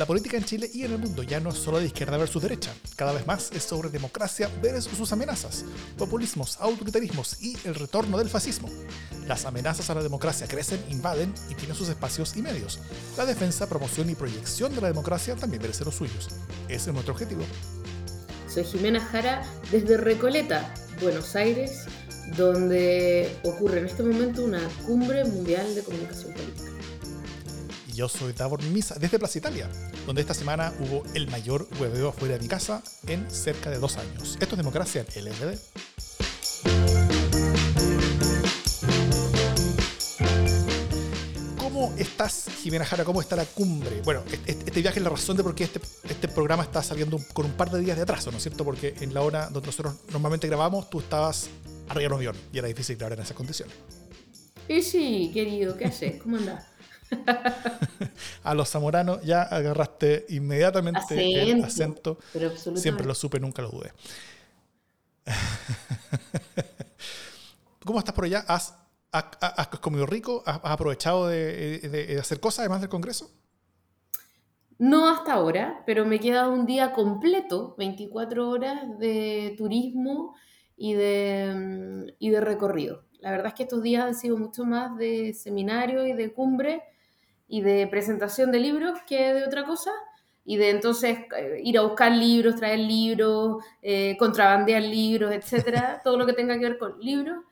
La política en Chile y en el mundo ya no es solo de izquierda versus derecha, cada vez más es sobre democracia versus sus amenazas, populismos, autoritarismos y el retorno del fascismo. Las amenazas a la democracia crecen, invaden y tienen sus espacios y medios. La defensa, promoción y proyección de la democracia también merece los suyos. Ese es nuestro objetivo. Soy Jimena Jara desde Recoleta, Buenos Aires, donde ocurre en este momento una cumbre mundial de comunicación política. Yo soy Davor Misa desde Plaza Italia, donde esta semana hubo el mayor hueveo afuera de mi casa en cerca de dos años. Esto es Democracia en LGD. ¿Cómo estás, Jimena Jara? ¿Cómo está la cumbre? Bueno, este viaje es la razón de por qué este, este programa está saliendo con un par de días de atraso, ¿no es cierto? Porque en la hora donde nosotros normalmente grabamos, tú estabas arriba de un avión y era difícil grabar en esas condiciones. Y sí, querido, ¿qué haces? ¿Cómo andás? a los zamoranos ya agarraste inmediatamente el acento. Siempre lo supe, nunca lo dudé. ¿Cómo estás por allá? ¿Has, comido rico? ¿Has, aprovechado de, hacer cosas además del Congreso? No hasta ahora, pero me queda un día completo, 24 horas de turismo y de, y de recorrido. La verdad es que estos días han sido mucho más de seminario y de cumbre y de presentación de libros que de otra cosa. Y de entonces eh, ir a buscar libros, traer libros, eh, contrabandear libros, etcétera, todo lo que tenga que ver con libros.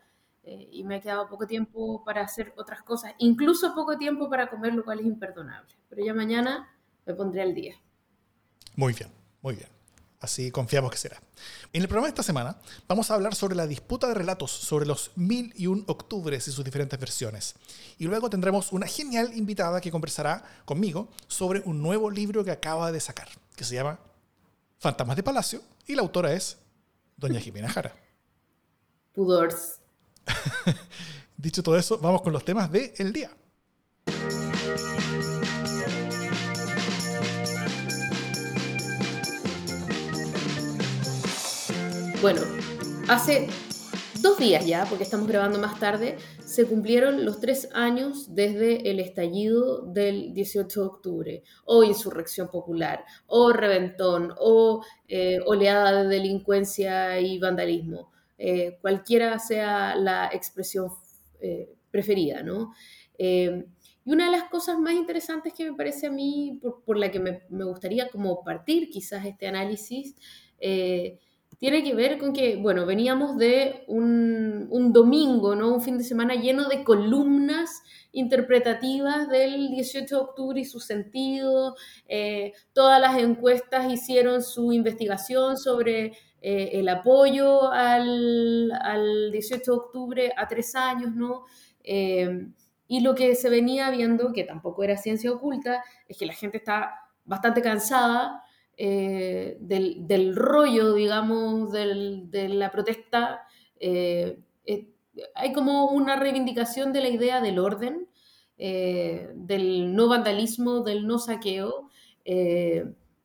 Eh, y me ha quedado poco tiempo para hacer otras cosas, incluso poco tiempo para comer, lo cual es imperdonable. Pero ya mañana me pondré al día. Muy bien, muy bien. Así confiamos que será. En el programa de esta semana vamos a hablar sobre la disputa de relatos sobre los mil y un octubres y sus diferentes versiones. Y luego tendremos una genial invitada que conversará conmigo sobre un nuevo libro que acaba de sacar, que se llama Fantasmas de Palacio, y la autora es Doña Jimena Jara. Pudors. Dicho todo eso, vamos con los temas del día. Bueno, hace dos días ya, porque estamos grabando más tarde, se cumplieron los tres años desde el estallido del 18 de octubre, o insurrección popular, o reventón, o eh, oleada de delincuencia y vandalismo, eh, cualquiera sea la expresión eh, preferida, ¿no? y una de las cosas más interesantes que me parece a mí, por, la que me, me, gustaría como partir quizás este análisis, tiene que ver con que, bueno, veníamos de un, domingo, ¿no? Un fin de semana lleno de columnas interpretativas del 18 de octubre y su sentido. Eh, todas las encuestas hicieron su investigación sobre eh, el apoyo al, 18 de octubre a tres años, ¿no? Eh, y lo que se venía viendo, que tampoco era ciencia oculta, es que la gente está bastante cansada eh, del, rollo, digamos, de la protesta, eh, eh, hay como una reivindicación de la idea del orden, del no vandalismo, del no saqueo.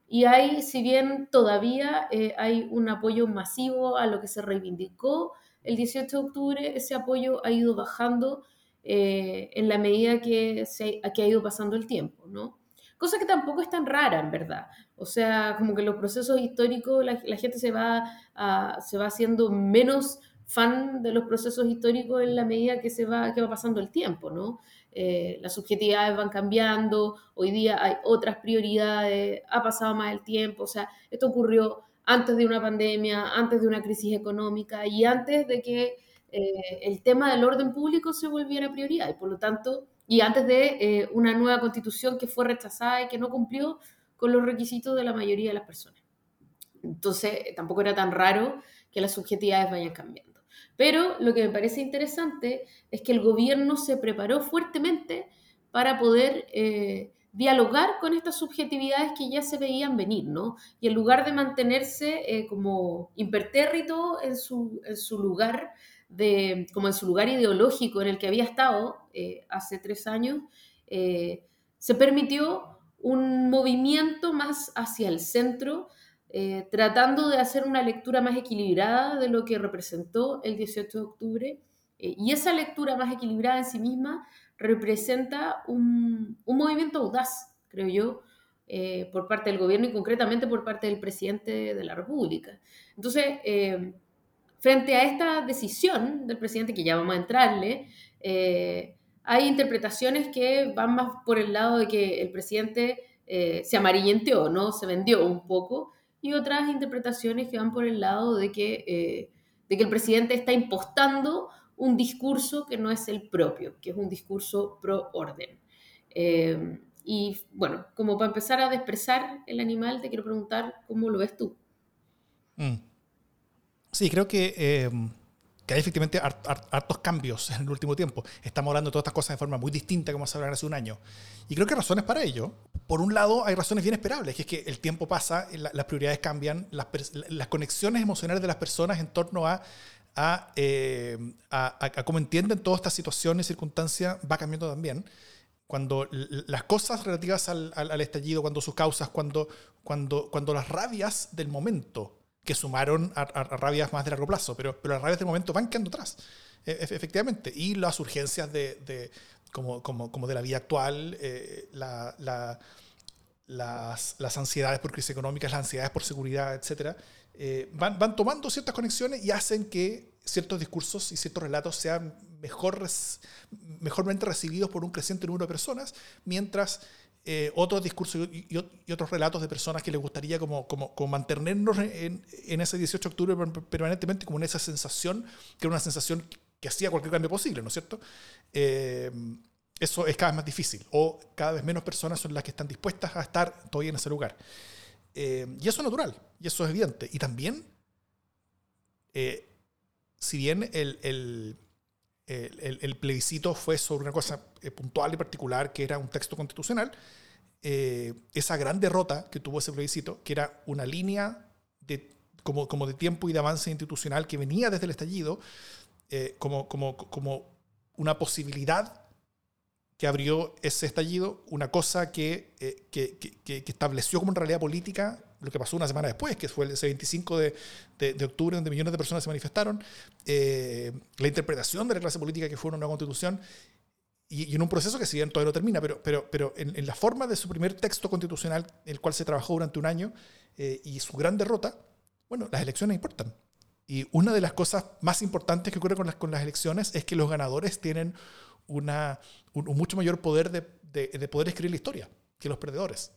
y hay, si bien todavía hay un apoyo masivo a lo que se reivindicó el 18 de octubre, ese apoyo ha ido bajando en la medida que, que ha ido pasando el tiempo, ¿no? Cosa que tampoco es tan rara, en verdad. O sea, como que los procesos históricos, la, gente se va, se va haciendo menos fan de los procesos históricos en la medida que, se va, que va pasando el tiempo, ¿no? Eh, las subjetividades van cambiando, hoy día hay otras prioridades, ha pasado más el tiempo, o sea, esto ocurrió antes de una pandemia, antes de una crisis económica y antes de que eh, el tema del orden público se volviera prioridad y por lo tanto y antes de eh, una nueva constitución que fue rechazada y que no cumplió con los requisitos de la mayoría de las personas. Entonces, tampoco era tan raro que las subjetividades vayan cambiando. Pero lo que me parece interesante es que el gobierno se preparó fuertemente para poder eh, dialogar con estas subjetividades que ya se veían venir, ¿no? Y en lugar de mantenerse eh, como impertérrito en su, en su lugar, como en su lugar ideológico en el que había estado eh, hace tres años, eh, se permitió un movimiento más hacia el centro, eh, tratando de hacer una lectura más equilibrada de lo que representó el 18 de octubre. y esa lectura más equilibrada en sí misma representa un, un movimiento audaz, creo yo, eh, por parte del gobierno y concretamente por parte del presidente de la República. Entonces, eh, frente a esta decisión del presidente, que ya vamos a entrarle, eh, hay interpretaciones que van más por el lado de que el presidente se amarillenteó, ¿no? Se vendió un poco, y otras interpretaciones que van por el lado de que, de que el presidente está impostando un discurso que no es el propio, que es un discurso pro orden. Y bueno, como para empezar a desprezar el animal, te quiero preguntar cómo lo ves tú. Mm. Sí, creo que, eh, que hay efectivamente hartos cambios en el último tiempo. Estamos hablando de todas estas cosas de forma muy distinta como se hablaron hace un año. Y creo que hay razones para ello. Por un lado, hay razones bien esperables, que es que el tiempo pasa, las prioridades cambian, las, las, conexiones emocionales de las personas en torno a, a, eh, a, a cómo entienden todas estas situaciones y circunstancias va cambiando también cuando las cosas relativas al, al, estallido, cuando sus causas, cuando, cuando, cuando las rabias del momento, que sumaron a, rabias más de largo plazo, pero, pero las rabias del momento van quedando atrás, e, efectivamente, y las urgencias de, de como, como, como, de la vida actual, eh, la, la, las, las, ansiedades por crisis económicas, las ansiedades por seguridad, etcétera, eh, van, van tomando ciertas conexiones y hacen que ciertos discursos y ciertos relatos sean mejor, mejormente recibidos por un creciente número de personas, mientras eh, otros discursos y, otros relatos de personas que les gustaría como, como, mantenernos en, ese 18 de octubre permanentemente como en esa sensación, que era una sensación que hacía cualquier cambio posible, ¿no es cierto? Eh, eso es cada vez más difícil, o cada vez menos personas son las que están dispuestas a estar todavía en ese lugar. Eh, y eso es natural, y eso es evidente. Y también, si bien el, el, el, plebiscito fue sobre una cosa eh, puntual y particular, que era un texto constitucional, eh, esa gran derrota que tuvo ese plebiscito, que era una línea de, como, como de tiempo y de avance institucional que venía desde el estallido, eh, como, como, como una posibilidad que abrió ese estallido, una cosa que, que, que, que estableció como en realidad política lo que pasó una semana después, que fue el 25 de, de, octubre, donde millones de personas se manifestaron, eh, la interpretación de la clase política que fue una nueva constitución, y, en un proceso que si bien todavía no termina, pero, pero, pero en, la forma de su primer texto constitucional, el cual se trabajó durante un año, eh, y su gran derrota, bueno, las elecciones importan. Y una de las cosas más importantes que ocurre con las, con las elecciones es que los ganadores tienen una, un, mucho mayor poder de, de poder escribir la historia que los perdedores.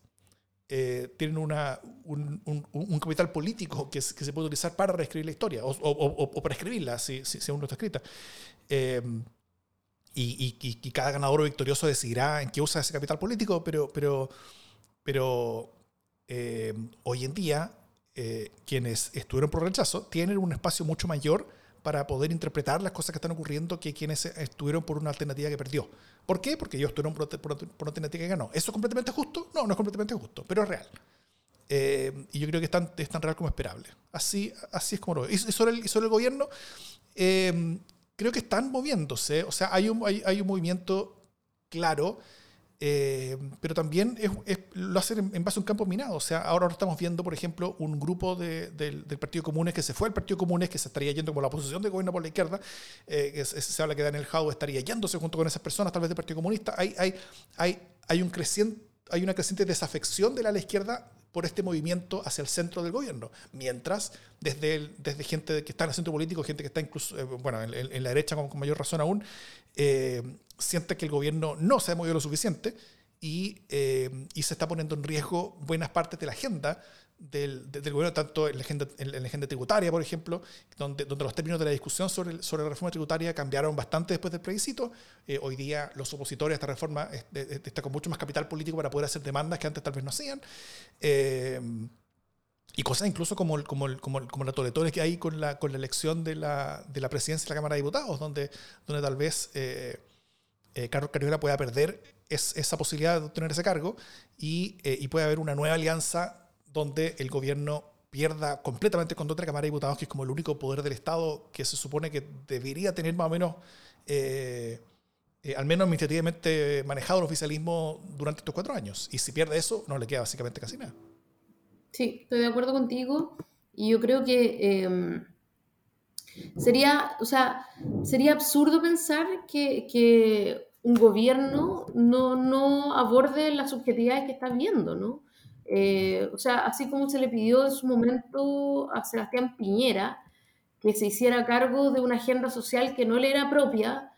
Eh, tienen una, un, un, capital político que, que, se puede utilizar para reescribir la historia o, o, o para escribirla, si, si, aún no está escrita. Eh, y, y, y, cada ganador o victorioso decidirá en qué usa ese capital político, pero, pero, pero eh, hoy en día quienes estuvieron por rechazo tienen un espacio mucho mayor para poder interpretar las cosas que están ocurriendo que quienes estuvieron por una alternativa que perdió. ¿Por qué? Porque ellos estuvieron por, por, una alternativa que ganó. ¿Eso es completamente justo? No, no es completamente justo, pero es real. Eh, y yo creo que es tan, es tan real como esperable. Así, así es como lo veo. Y sobre el, sobre el gobierno, eh, creo que están moviéndose. O sea, hay un, hay, hay un movimiento claro eh, pero también es, lo hacen en, base a un campo minado. O sea, ahora estamos viendo, por ejemplo, un grupo del, Partido Comunes que se fue al Partido Comunes, que se estaría yendo como la oposición de gobierno por la izquierda. Eh, que se, habla que Daniel Jau estaría yéndose junto con esas personas, tal vez del Partido Comunista. Hay, hay, hay, hay, un creciente, hay una creciente desafección de la, la izquierda por este movimiento hacia el centro del gobierno. Mientras, desde, desde gente que está en el centro político, gente que está incluso, eh, bueno, en, la derecha con, mayor razón aún, eh, siente que el gobierno no se ha movido lo suficiente y, eh, y, se está poniendo en riesgo buenas partes de la agenda del, del, gobierno, tanto en la, agenda, en la, agenda, tributaria, por ejemplo, donde, donde los términos de la discusión sobre, sobre la reforma tributaria cambiaron bastante después del plebiscito. Eh, hoy día los opositores a esta reforma están con mucho más capital político para poder hacer demandas que antes tal vez no hacían. Eh, y cosas incluso como, como, como, como la toletones que hay con la, con la elección de la, de la presidencia de la Cámara de Diputados, donde, donde tal vez eh, Carlos Cariola pueda perder esa posibilidad de obtener ese cargo y, y puede haber una nueva alianza donde el gobierno pierda completamente con otra Cámara de Diputados, que es como el único poder del Estado que se supone que debería tener más o menos, eh, eh, al menos administrativamente manejado el oficialismo durante estos cuatro años. Y si pierde eso, no le queda básicamente casi nada. Sí, estoy de acuerdo contigo. Y yo creo que em, sería, o sea, sería absurdo pensar que, que un gobierno no, no aborde las subjetividades que está viendo, ¿no? Eh, o sea, así como se le pidió en su momento a Sebastián Piñera que se hiciera cargo de una agenda social que no le era propia,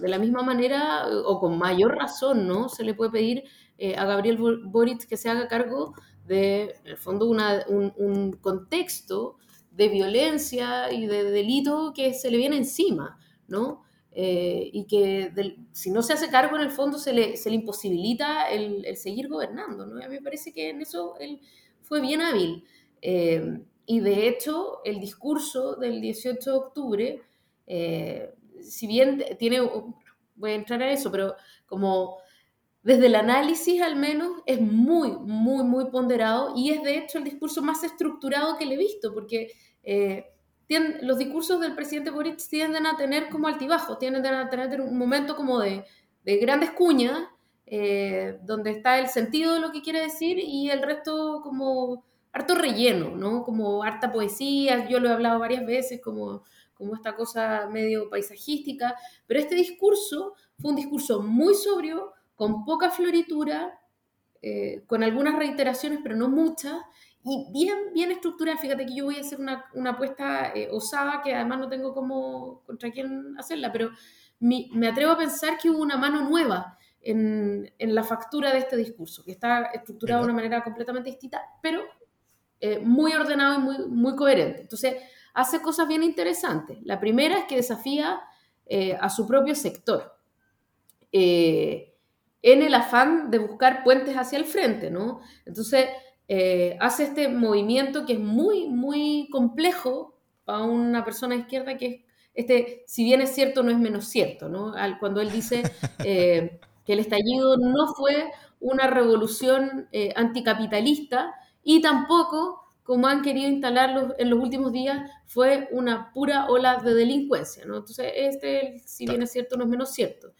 de la misma manera o con mayor razón, ¿no? Se le puede pedir eh, a Gabriel Boric que se haga cargo de, en el fondo, un, contexto de violencia y de delito que se le viene encima, ¿no? Eh, y que si no se hace cargo en el fondo se le, se le imposibilita el, seguir gobernando, ¿no? A mí me parece que en eso él fue bien hábil. Eh, y de hecho, el discurso del 18 de octubre, si bien tiene, voy a entrar a eso, pero como desde el análisis al menos es muy, muy, muy ponderado y es de hecho el discurso más estructurado que le he visto, porque eh, los discursos del presidente Boric tienden a tener como altibajo, tienden a tener un momento como de, de grandes cuñas, eh, donde está el sentido de lo que quiere decir y el resto como harto relleno, ¿no? Como harta poesía, yo lo he hablado varias veces, como, como esta cosa medio paisajística, pero este discurso fue un discurso muy sobrio, con poca floritura, eh, con algunas reiteraciones, pero no muchas, y bien, bien estructurada. Fíjate que yo voy a hacer una, una apuesta eh, osada, que además no tengo como contra quién hacerla, pero me atrevo a pensar que hubo una mano nueva en, en, la factura de este discurso, que está estructurado de una manera completamente distinta, pero eh, muy ordenado y muy, muy coherente. Entonces, hace cosas bien interesantes. La primera es que desafía a su propio sector. Eh, en el afán de buscar puentes hacia el frente, ¿no? Entonces, eh, hace este movimiento que es muy, muy complejo para una persona izquierda, que es, este, si bien es cierto, no es menos cierto, ¿no? cuando él dice eh, que el estallido no fue una revolución eh, anticapitalista y tampoco, como han querido instalarlo en los últimos días, fue una pura ola de delincuencia, ¿no? Entonces, este, si bien es cierto, no es menos cierto.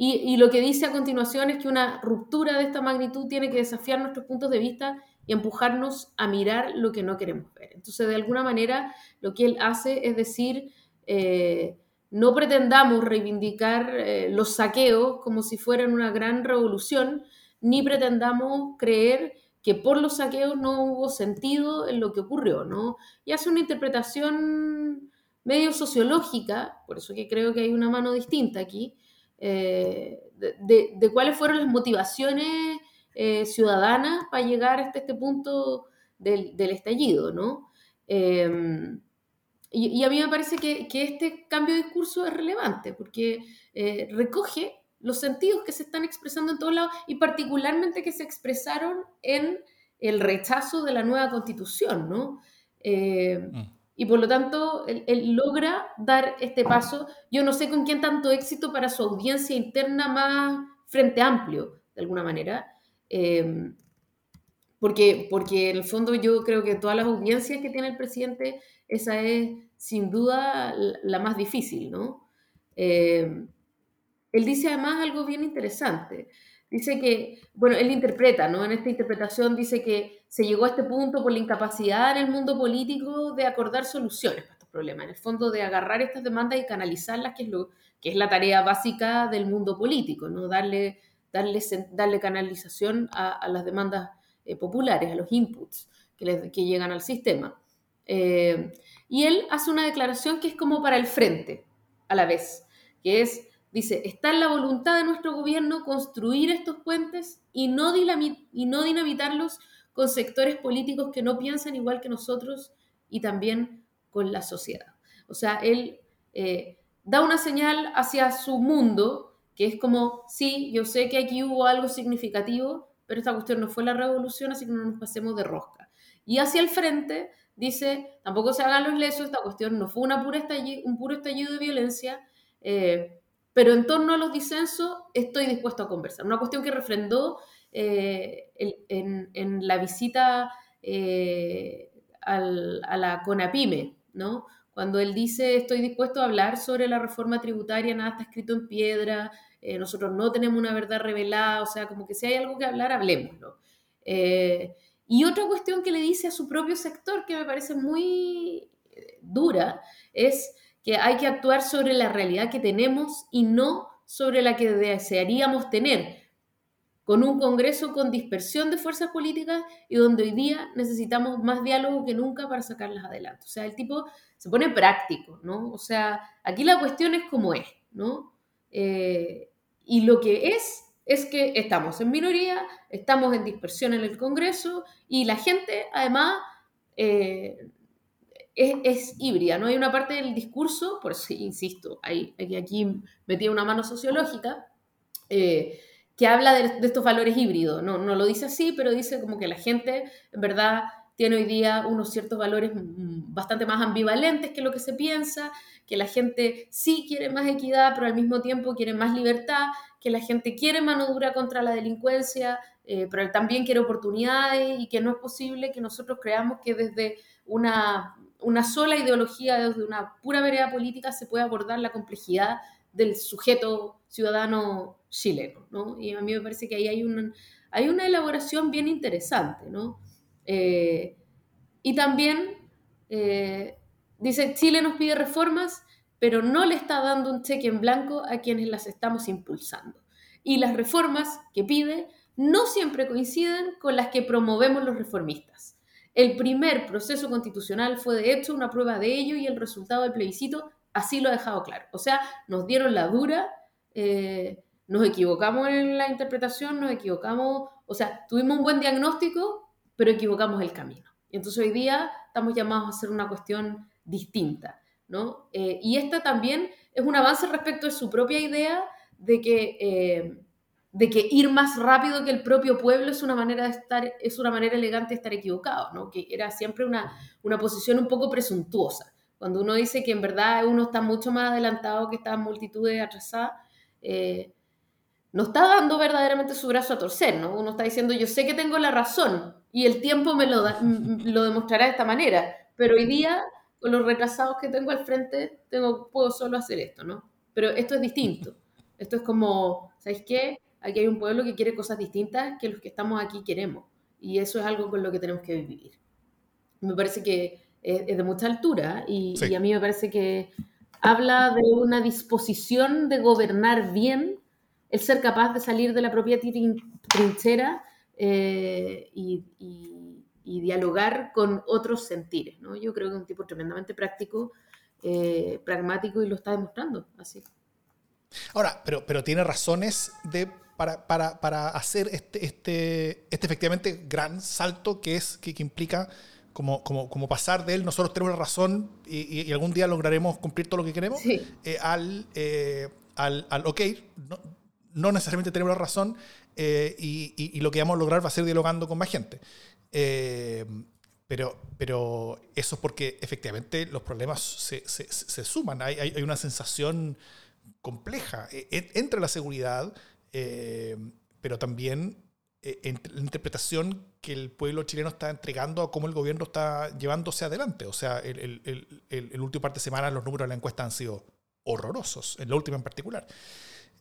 Y, lo que dice a continuación es que una ruptura de esta magnitud tiene que desafiar nuestros puntos de vista y empujarnos a mirar lo que no queremos ver. Entonces, de alguna manera, lo que él hace es decir, eh, no pretendamos reivindicar eh, los saqueos como si fueran una gran revolución, ni pretendamos creer que por los saqueos no hubo sentido en lo que ocurrió, ¿no? Y hace una interpretación medio sociológica, por eso que creo que hay una mano distinta aquí, eh, de, cuáles fueron las motivaciones eh, ciudadanas para llegar hasta este punto del, estallido, ¿no? Em, y, a mí me parece que, este cambio de discurso es relevante porque eh, recoge los sentidos que se están expresando en todos lados y particularmente que se expresaron en el rechazo de la nueva constitución, ¿no? Mm y por lo tanto él, logra dar este paso. Yo no sé con quién tanto éxito para su audiencia interna más frente amplio, de alguna manera. Em, porque, porque en el fondo yo creo que todas las audiencias que tiene el presidente, esa es sin duda la, más difícil, ¿no? Em, él dice además algo bien interesante. Dice que, bueno, él interpreta, ¿no? En esta interpretación dice que se llegó a este punto por la incapacidad en el mundo político de acordar soluciones para estos problemas, en el fondo de agarrar estas demandas y canalizarlas, que es, lo, que es la tarea básica del mundo político, ¿no? Darle, darle, darle canalización a, las demandas eh, populares, a los inputs que, llegan al sistema. Eh, y él hace una declaración que es como para el frente, a la vez, que es Dice, está en la voluntad de nuestro gobierno construir estos puentes y no, y no dinamitarlos con sectores políticos que no piensan igual que nosotros y también con la sociedad. O sea, él eh, da una señal hacia su mundo que es como, sí, yo sé que aquí hubo algo significativo, pero esta cuestión no fue la revolución, así que no nos pasemos de rosca. Y hacia el frente dice, tampoco se hagan los lesos, esta cuestión no fue una pura un puro estallido de violencia, eh, pero en torno a los disensos estoy dispuesto a conversar. Una cuestión que refrendó eh, en, la visita eh, a la CONAPIME, ¿no? Cuando él dice estoy dispuesto a hablar sobre la reforma tributaria, nada está escrito en piedra, eh, nosotros no tenemos una verdad revelada, o sea, como que si hay algo que hablar, hablemoslo. y otra cuestión que le dice a su propio sector, que me parece muy dura, es que hay que actuar sobre la realidad que tenemos y no sobre la que desearíamos tener. con un Congreso con dispersión de fuerzas políticas y donde hoy día necesitamos más diálogo que nunca para sacarlas adelante. O sea, el tipo se pone práctico, ¿no? O sea, aquí la cuestión es como es, ¿no? Eh, y lo que es es que estamos en minoría, estamos en dispersión en el Congreso y la gente, además, eh, es, híbrida, ¿no? Hay una parte del discurso, por eso insisto, hay, aquí metí una mano sociológica, eh, que habla de, estos valores híbridos. No, no lo dice así, pero dice como que la gente, en verdad, tiene hoy día unos ciertos valores mm, bastante más ambivalentes que lo que se piensa, que la gente sí quiere más equidad, pero al mismo tiempo quiere más libertad, que la gente quiere mano dura contra la delincuencia, eh, pero también quiere oportunidades y que no es posible que nosotros creamos que desde una, una sola ideología, desde una pura vereda política, se pueda abordar la complejidad del sujeto ciudadano chileno, ¿no? Y a mí me parece que ahí hay, un, hay una elaboración bien interesante, ¿no? Eh, y también eh, dice, Chile nos pide reformas, pero no le está dando un cheque en blanco a quienes las estamos impulsando. Y las reformas que pide no siempre coinciden con las que promovemos los reformistas. El primer proceso constitucional fue de hecho una prueba de ello y el resultado del plebiscito así lo ha dejado claro. O sea, nos dieron la dura, eh, nos equivocamos en la interpretación, nos equivocamos, o sea, tuvimos un buen diagnóstico, pero equivocamos el camino. Entonces hoy día estamos llamados a hacer una cuestión distinta, ¿no? Eh, y esta también es un avance respecto de su propia idea de que, eh, de que ir más rápido que el propio pueblo es una manera de estar, es una manera elegante de estar equivocado, ¿no? Que era siempre una, una posición un poco presuntuosa. Cuando uno dice que en verdad uno está mucho más adelantado que estas multitudes atrasadas, eh, no está dando verdaderamente su brazo a torcer, ¿no? Uno está diciendo, yo sé que tengo la razón y el tiempo me lo, lo demostrará de esta manera, pero hoy día, con los retrasados que tengo al frente, tengo, puedo solo hacer esto, ¿no? Pero esto es distinto. Esto es como, ¿sabéis qué? Aquí hay un pueblo que quiere cosas distintas que los que estamos aquí queremos. Y eso es algo con lo que tenemos que vivir. Me parece que es, de mucha altura y, a mí me parece que habla de una disposición de gobernar bien, el ser capaz de salir de la propia trinchera eh, y, dialogar con otros sentires. ¿no? Yo creo que es un tipo tremendamente práctico, eh, pragmático y lo está demostrando así. Ahora, pero, pero tiene razones de, para, para, para hacer este, este, este efectivamente gran salto que, es, que, que implica como, como, como, pasar de él, nosotros tenemos la razón y, algún día lograremos cumplir todo lo que queremos, eh, al, eh, al, al, ok, no, no, necesariamente tenemos la razón eh, y, y, lo que vamos a lograr va a ser dialogando con más gente. pero, pero eso es porque efectivamente los problemas se, se, se suman, hay, hay, una sensación compleja entre la seguridad, pero también la interpretación que el pueblo chileno está entregando a cómo el gobierno está llevándose adelante. O sea, el, el, el, el último parte de semana los números de la encuesta han sido horrorosos, en la última en particular.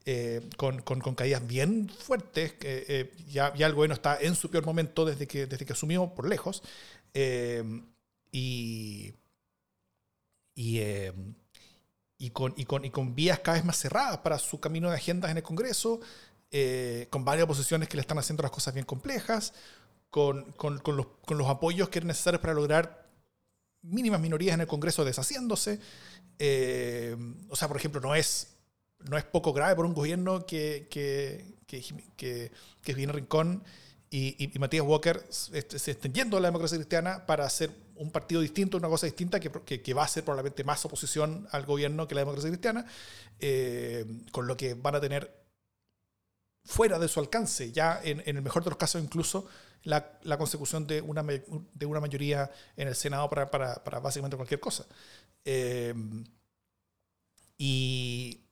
Eh, con, con, con, caídas bien fuertes, eh, ya, ya, el gobierno está en su peor momento desde que, desde que asumió por lejos, eh, y, y, y, con, y, con, y con vías cada vez más cerradas para su camino de agendas en el Congreso, con varias oposiciones que le están haciendo las cosas bien complejas, con, con, con, los, con, los, apoyos que eran necesarios para lograr mínimas minorías en el Congreso deshaciéndose. Eh, o sea, por ejemplo, no es, no es poco grave por un gobierno que, que, que, que, que Rincón y, y, Matías Walker se, estén yendo a la democracia cristiana para hacer un partido distinto, una cosa distinta que, que, va a ser probablemente más oposición al gobierno que la democracia cristiana, eh, con lo que van a tener fuera de su alcance, ya en, el mejor de los casos incluso la, consecución de una, de una mayoría en el Senado para, para, para básicamente cualquier cosa. Eh, y,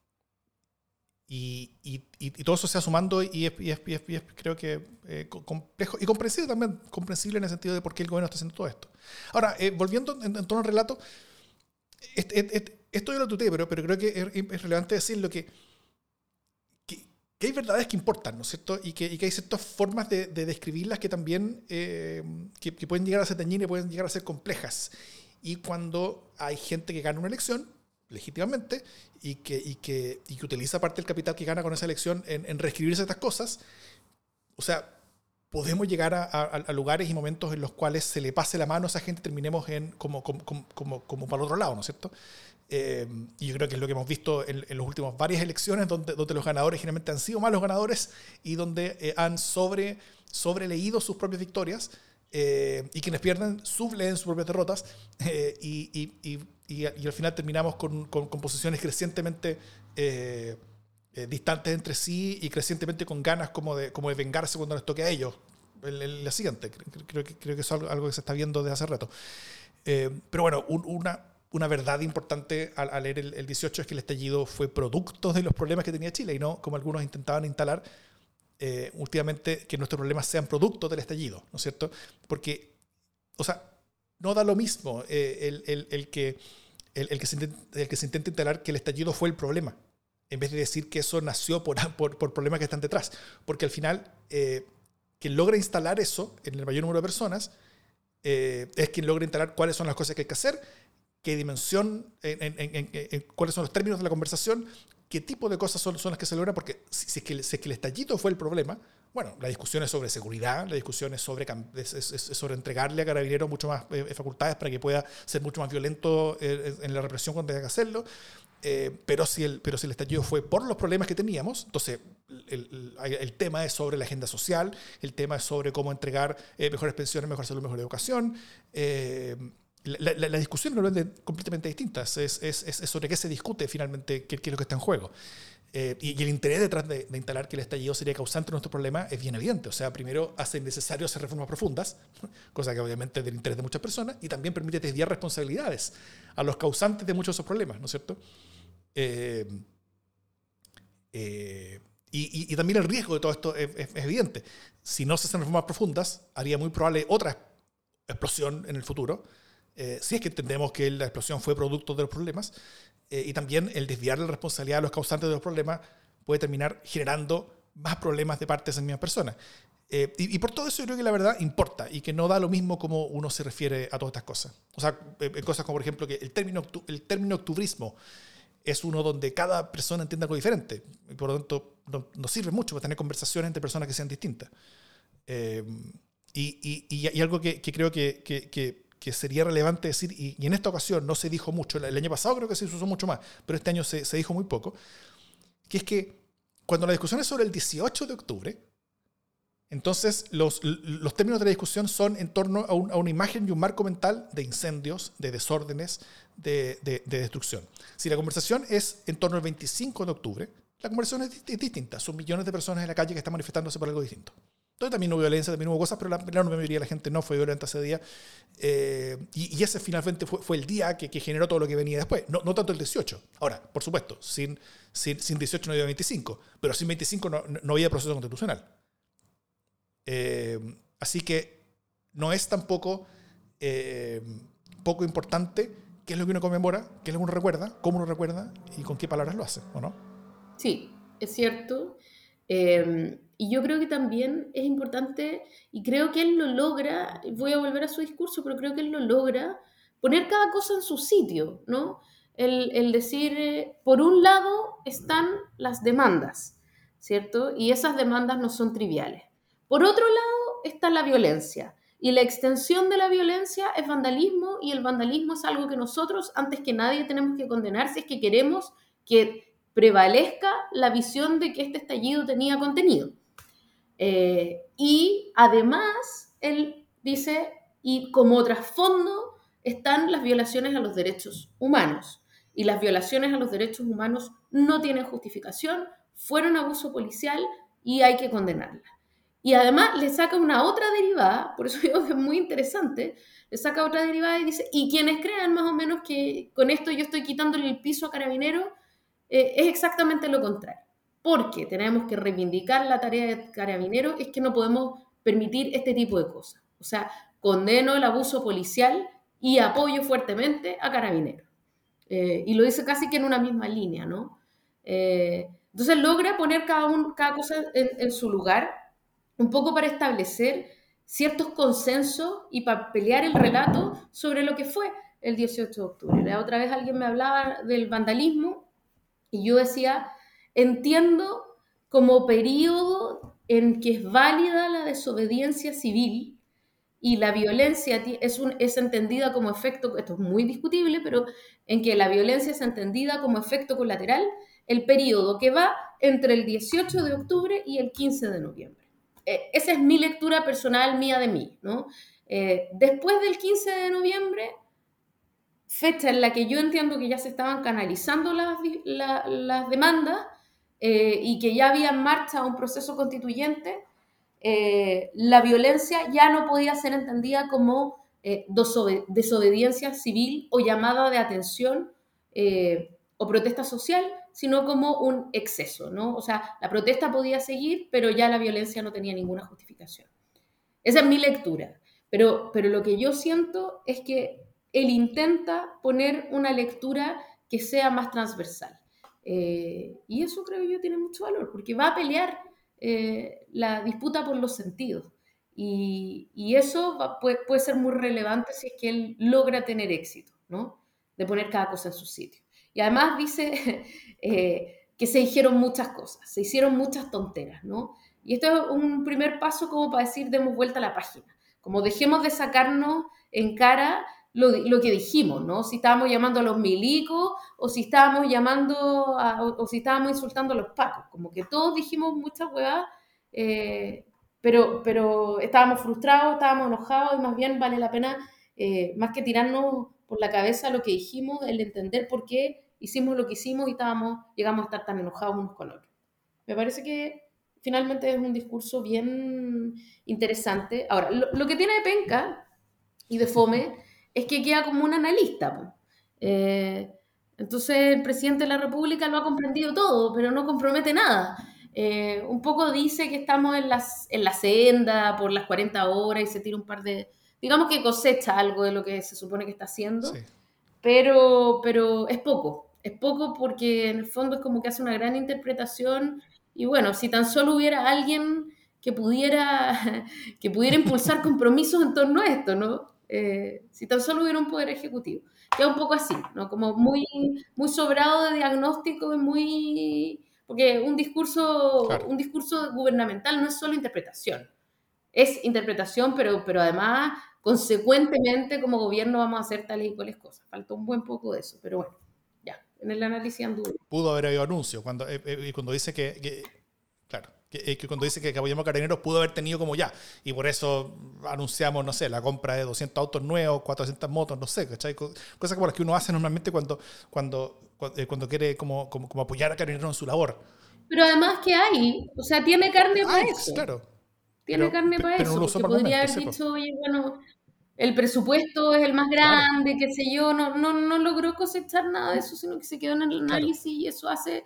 y, y, y, todo eso se va sumando y es, y es, es creo que eh, complejo y comprensible también, comprensible en el sentido de por qué el gobierno está haciendo todo esto. Ahora, eh, volviendo en, en, torno al relato, esto yo lo tuteé, pero, pero creo que es, es relevante decirlo que que hay verdades que importan, ¿no es cierto? Y que, que hay ciertas formas de, de describirlas que también eh, que, que, pueden llegar a ser dañinas y pueden llegar a ser complejas. Y cuando hay gente que gana una elección, legítimamente, y que, y que, y que utiliza parte del capital que gana con esa elección en, en reescribirse estas cosas, o sea, podemos llegar a, lugares y momentos en los cuales se le pase la mano a esa gente y terminemos en, como, como, como, como para el otro lado, ¿no es cierto? Eh, y yo creo que es lo que hemos visto en, en las últimas varias elecciones, donde, donde los ganadores generalmente han sido malos ganadores y donde eh, han sobre, sobreleído sus propias victorias. Eh, y quienes pierden subleen sus propias derrotas y, y, al final terminamos con, con, posiciones crecientemente distantes entre sí y crecientemente con ganas como de, como de vengarse cuando les toque a ellos. El, la siguiente, creo que, creo que es algo, que se está viendo desde hace rato. pero bueno, una, una verdad importante al, leer el, 18 es que el estallido fue producto de los problemas que tenía Chile y no como algunos intentaban instalar eh, últimamente que nuestros problemas sean producto del estallido, ¿no es cierto? Porque, o sea, no da lo mismo eh, el, que, el, que se intenta, el que se intenta instalar que el estallido fue el problema, en vez de decir que eso nació por, por, por problemas que están detrás. Porque al final, eh, quien logra instalar eso en el mayor número de personas es quien logra instalar cuáles son las cosas que hay que hacer qué dimensión, en, cuáles son los términos de la conversación, qué tipo de cosas son, son las que se logran, porque si, si, que, el estallido fue el problema, bueno, la discusión es sobre seguridad, la discusión es sobre, sobre entregarle a Carabineros mucho más eh, facultades para que pueda ser mucho más violento eh, en la represión cuando tenga que hacerlo. Eh, pero, si el, pero si el estallido fue por los problemas que teníamos, entonces el, el, tema es sobre la agenda social, el tema es sobre cómo entregar mejores pensiones, mejor salud, mejor educación la, la, discusión no es completamente distintas, es, es, es, sobre qué se discute finalmente, qué, qué, es lo que está en juego. Eh, y, el interés detrás de, instalar que el estallido sería causante de nuestro problema es bien evidente. O sea, primero hace necesario hacer reformas profundas, cosa que obviamente es del interés de muchas personas, y también permite desviar responsabilidades a los causantes de muchos de esos problemas, ¿no es cierto? Eh, eh, y, y, también el riesgo de todo esto es, es, evidente. Si no se hacen reformas profundas, haría muy probable otra explosión en el futuro eh, si es que entendemos que la explosión fue producto de los problemas, eh, y también el desviar la responsabilidad a los causantes de los problemas puede terminar generando más problemas de parte de esas mismas personas. Eh, y, por todo eso yo creo que la verdad importa y que no da lo mismo como uno se refiere a todas estas cosas. O sea, cosas como por ejemplo que el término, el término octubrismo es uno donde cada persona entiende algo diferente. Y por lo tanto, no, no sirve mucho para tener conversaciones entre personas que sean distintas. y, y, algo que, que creo que, que que sería relevante decir, y, en esta ocasión no se dijo mucho, el año pasado creo que se usó mucho más, pero este año se, se dijo muy poco, que es que cuando la discusión es sobre el 18 de octubre, entonces los, los términos de la discusión son en torno a, una imagen y un marco mental de incendios, de desórdenes, de, de, destrucción. Si la conversación es en torno al 25 de octubre, la conversación es, es distinta, son millones de personas en la calle que están manifestándose por algo distinto. Entonces también hubo violencia, también hubo cosas, pero la, la mayoría de la gente no fue violenta ese día. Eh, y, ese finalmente fue, fue el día que, que, generó todo lo que venía después, no, no, tanto el 18. Ahora, por supuesto, sin, sin, sin 18 no había 25, pero sin 25 no, no había proceso constitucional. Eh, así que no es tampoco eh, poco importante qué es lo que uno conmemora, qué es lo que uno recuerda, cómo uno recuerda y con qué palabras lo hace, ¿o no? Sí, es cierto. Eh, y yo creo que también es importante, y creo que él lo logra, voy a volver a su discurso, pero creo que él lo logra, poner cada cosa en su sitio, ¿no? El, el decir, eh, por un lado están las demandas, ¿cierto? Y esas demandas no son triviales. Por otro lado está la violencia. Y la extensión de la violencia es vandalismo y el vandalismo es algo que nosotros, antes que nadie, tenemos que condenar si es que queremos que prevalezca la visión de que este estallido tenía contenido. Eh, y además, él dice, y como trasfondo están las violaciones a los derechos humanos. Y las violaciones a los derechos humanos no tienen justificación, fueron abuso policial y hay que condenarlas. Y además le saca una otra derivada, por eso digo que es muy interesante, le saca otra derivada y dice, y quienes crean más o menos que con esto yo estoy quitándole el piso a Carabinero, eh, es exactamente lo contrario porque tenemos que reivindicar la tarea de carabinero, es que no podemos permitir este tipo de cosas. O sea, condeno el abuso policial y apoyo fuertemente a carabineros. Eh, y lo dice casi que en una misma línea, ¿no? Eh, entonces logra poner cada, un, cada cosa en, en, su lugar, un poco para establecer ciertos consensos y para pelear el relato sobre lo que fue el 18 de octubre. La otra vez alguien me hablaba del vandalismo y yo decía, entiendo como periodo en que es válida la desobediencia civil y la violencia es, un, es entendida como efecto, esto es muy discutible, pero en que la violencia es entendida como efecto colateral el periodo que va entre el 18 de octubre y el 15 de noviembre. Eh, esa es mi lectura personal mía de mí, ¿no? Eh, después del 15 de noviembre, fecha en la que yo entiendo que ya se estaban canalizando las, las demandas eh, y que ya había en marcha un proceso constituyente, la violencia ya no podía ser entendida como desobediencia civil o llamada de atención o protesta social, sino como un exceso, ¿no? O sea, la protesta podía seguir, pero ya la violencia no tenía ninguna justificación. Esa es mi lectura. Pero, pero lo que yo siento es que él intenta poner una lectura que sea más transversal. Eh, y eso creo yo tiene mucho valor, porque va a pelear eh, la disputa por los sentidos. Y, y eso puede, puede, ser muy relevante si es que él logra tener éxito, ¿no? De poner cada cosa en su sitio. Y además dice eh, que se dijeron muchas cosas, se hicieron muchas tonteras, ¿no? Y esto es un primer paso como para decir, demos vuelta a la página, como dejemos de sacarnos en cara lo, lo que dijimos, ¿no? Si estábamos llamando a los milicos o si estábamos llamando o, si estábamos insultando a los pacos, como que todos dijimos muchas huevas, eh, pero, pero estábamos frustrados, estábamos enojados y más bien vale la pena, eh, más que tirarnos por la cabeza lo que dijimos, el entender por qué hicimos lo que hicimos y estábamos, llegamos a estar tan enojados unos con otros. Me parece que finalmente es un discurso bien interesante. Ahora, lo, que tiene de penca y de fome es que queda como un analista. Eh, entonces el presidente de la República lo ha comprendido todo, pero no compromete nada. Eh, un poco dice que estamos en, las, en la senda por las 40 horas y se tira un par de... Digamos que cosecha algo de lo que se supone que está haciendo, pero, pero es poco es poco porque en el fondo es como que hace una gran interpretación y bueno, si tan solo hubiera alguien que pudiera, que pudiera impulsar compromisos en torno a esto, ¿no? Eh, si tan solo hubiera un poder ejecutivo. Queda un poco así, ¿no? Como muy, muy sobrado de diagnóstico y muy... Porque un discurso, un discurso gubernamental no es solo interpretación. Es interpretación, pero, pero además, consecuentemente, como gobierno vamos a hacer tales y cuales cosas. Falta un buen poco de eso, pero bueno en el análisis anduvo. Pudo haber habido anuncio. Cuando, eh, eh, cuando dice que, claro, que, que, cuando dice que Apoyemos Carabineros pudo haber tenido como ya. Y por eso anunciamos, no sé, la compra de 200 autos nuevos, 400 motos, no sé, ¿cachai? Cosas como las que uno hace normalmente cuando, cuando, eh, cuando quiere como, como, como apoyar a Carabineros en su labor. Pero además que hay, o sea, tiene carne para eso. Claro. Tiene carne para eso. No podría haber dicho, oye, bueno, el presupuesto es el más grande, qué sé yo, no, no, no logró cosechar nada de eso, sino que se quedó en el análisis y eso hace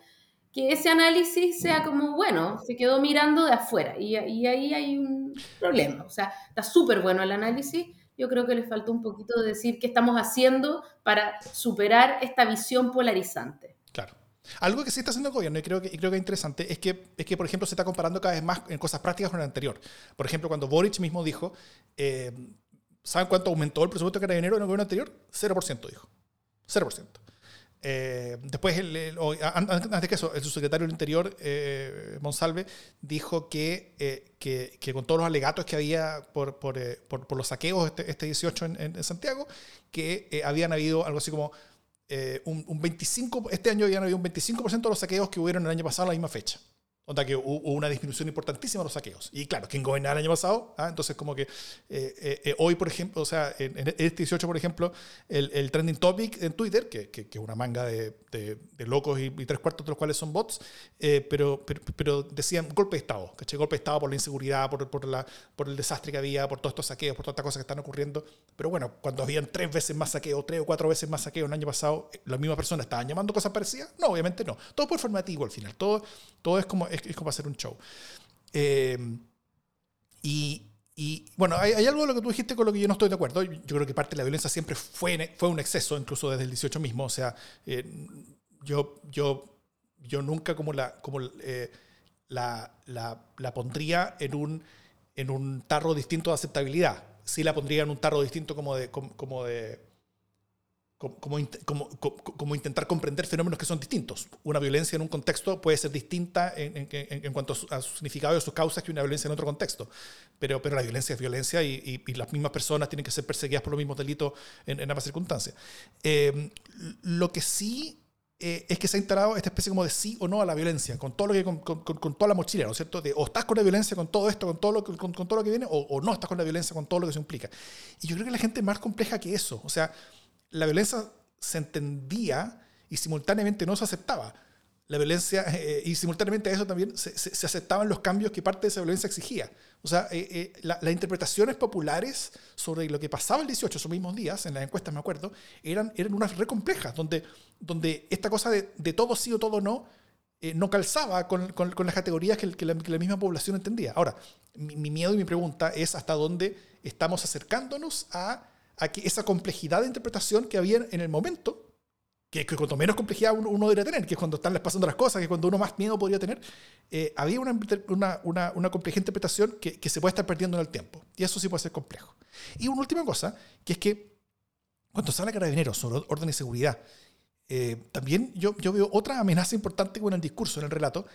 que ese análisis sea como, bueno, se quedó mirando de afuera y, ahí hay un problema. O sea, está súper bueno el análisis, yo creo que le faltó un poquito de decir qué estamos haciendo para superar esta visión polarizante. Claro. Algo que sí está haciendo el gobierno y creo que, y creo que es interesante es que, es que, por ejemplo, se está comparando cada vez más en cosas prácticas con el anterior. Por ejemplo, cuando Boric mismo dijo, eh, ¿Saben cuánto aumentó el presupuesto de Carabinero en el gobierno anterior? 0%, dijo. 0%. Eh, después, antes de que eso, el subsecretario del Interior, eh, Monsalve, dijo que, eh, que, que, con todos los alegatos que había por, por, eh, por, por los saqueos este, este 18 en, en, Santiago, que habían habido algo así como un, un, 25, este año habían habido un 25% de los saqueos que hubieron el año pasado a la misma fecha. Onda que hubo una disminución importantísima de los saqueos. Y claro, quien gobernaba el año pasado, ¿ah? entonces como que eh, eh, eh, hoy, por ejemplo, o sea, en, este 18, por ejemplo, el, trending topic en Twitter, que, que, que es una manga de, de, locos y, tres cuartos de los cuales son bots, pero, pero, decían golpe de Estado, ¿cachai? Golpe de Estado por la inseguridad, por, por, la, por el desastre que había, por todos estos saqueos, por todas estas cosas que están ocurriendo. Pero bueno, cuando habían tres veces más saqueo, tres o cuatro veces más saqueo el año pasado, las mismas personas estaban llamando cosas parecidas. No, obviamente no. Todo por formativo al final. Todo, todo es como es como hacer un show. Eh, y, y, bueno, hay, algo de lo que tú dijiste con lo que yo no estoy de acuerdo. Yo creo que parte de la violencia siempre fue, fue un exceso, incluso desde el 18 mismo. O sea, eh, yo, yo, yo nunca como la, como, eh, la, la, pondría en un, en un tarro distinto de aceptabilidad. Sí la pondría en un tarro distinto como de, como de como, intentar comprender fenómenos que son distintos. Una violencia en un contexto puede ser distinta en, cuanto a su, significado y a sus causas que una violencia en otro contexto. Pero, pero la violencia es violencia y, las mismas personas tienen que ser perseguidas por los mismos delitos en, ambas circunstancias. Eh, lo que sí eh, es que se ha instalado esta especie como de sí o no a la violencia, con todo lo que con, toda la mochila, ¿no es cierto? De, o estás con la violencia con todo esto, con todo lo, con, todo lo que viene, o, o, no estás con la violencia con todo lo que se implica. Y yo creo que la gente es más compleja que eso. O sea, la violencia se entendía y simultáneamente no se aceptaba. La violencia, eh, y simultáneamente a eso también se, aceptaban los cambios que parte de esa violencia exigía. O sea, eh, eh, las interpretaciones populares sobre lo que pasaba el 18, esos mismos días, en las encuestas me acuerdo, eran, eran unas re complejas, donde, donde esta cosa de, de todo sí o todo no no calzaba con, con, las categorías que, que, la, misma población entendía. Ahora, mi, miedo y mi pregunta es hasta dónde estamos acercándonos a esa complejidad de interpretación que había en el momento, que, que cuanto menos complejidad uno, debería tener, que es cuando están pasando las cosas, que cuando uno más miedo podría tener, eh, había una, una, una, compleja interpretación que, que, se puede estar perdiendo en el tiempo. Y eso sí puede ser complejo. Y una última cosa, que es que cuando de carabineros sobre orden y seguridad, eh, también yo, yo veo otra amenaza importante con el discurso, en el relato,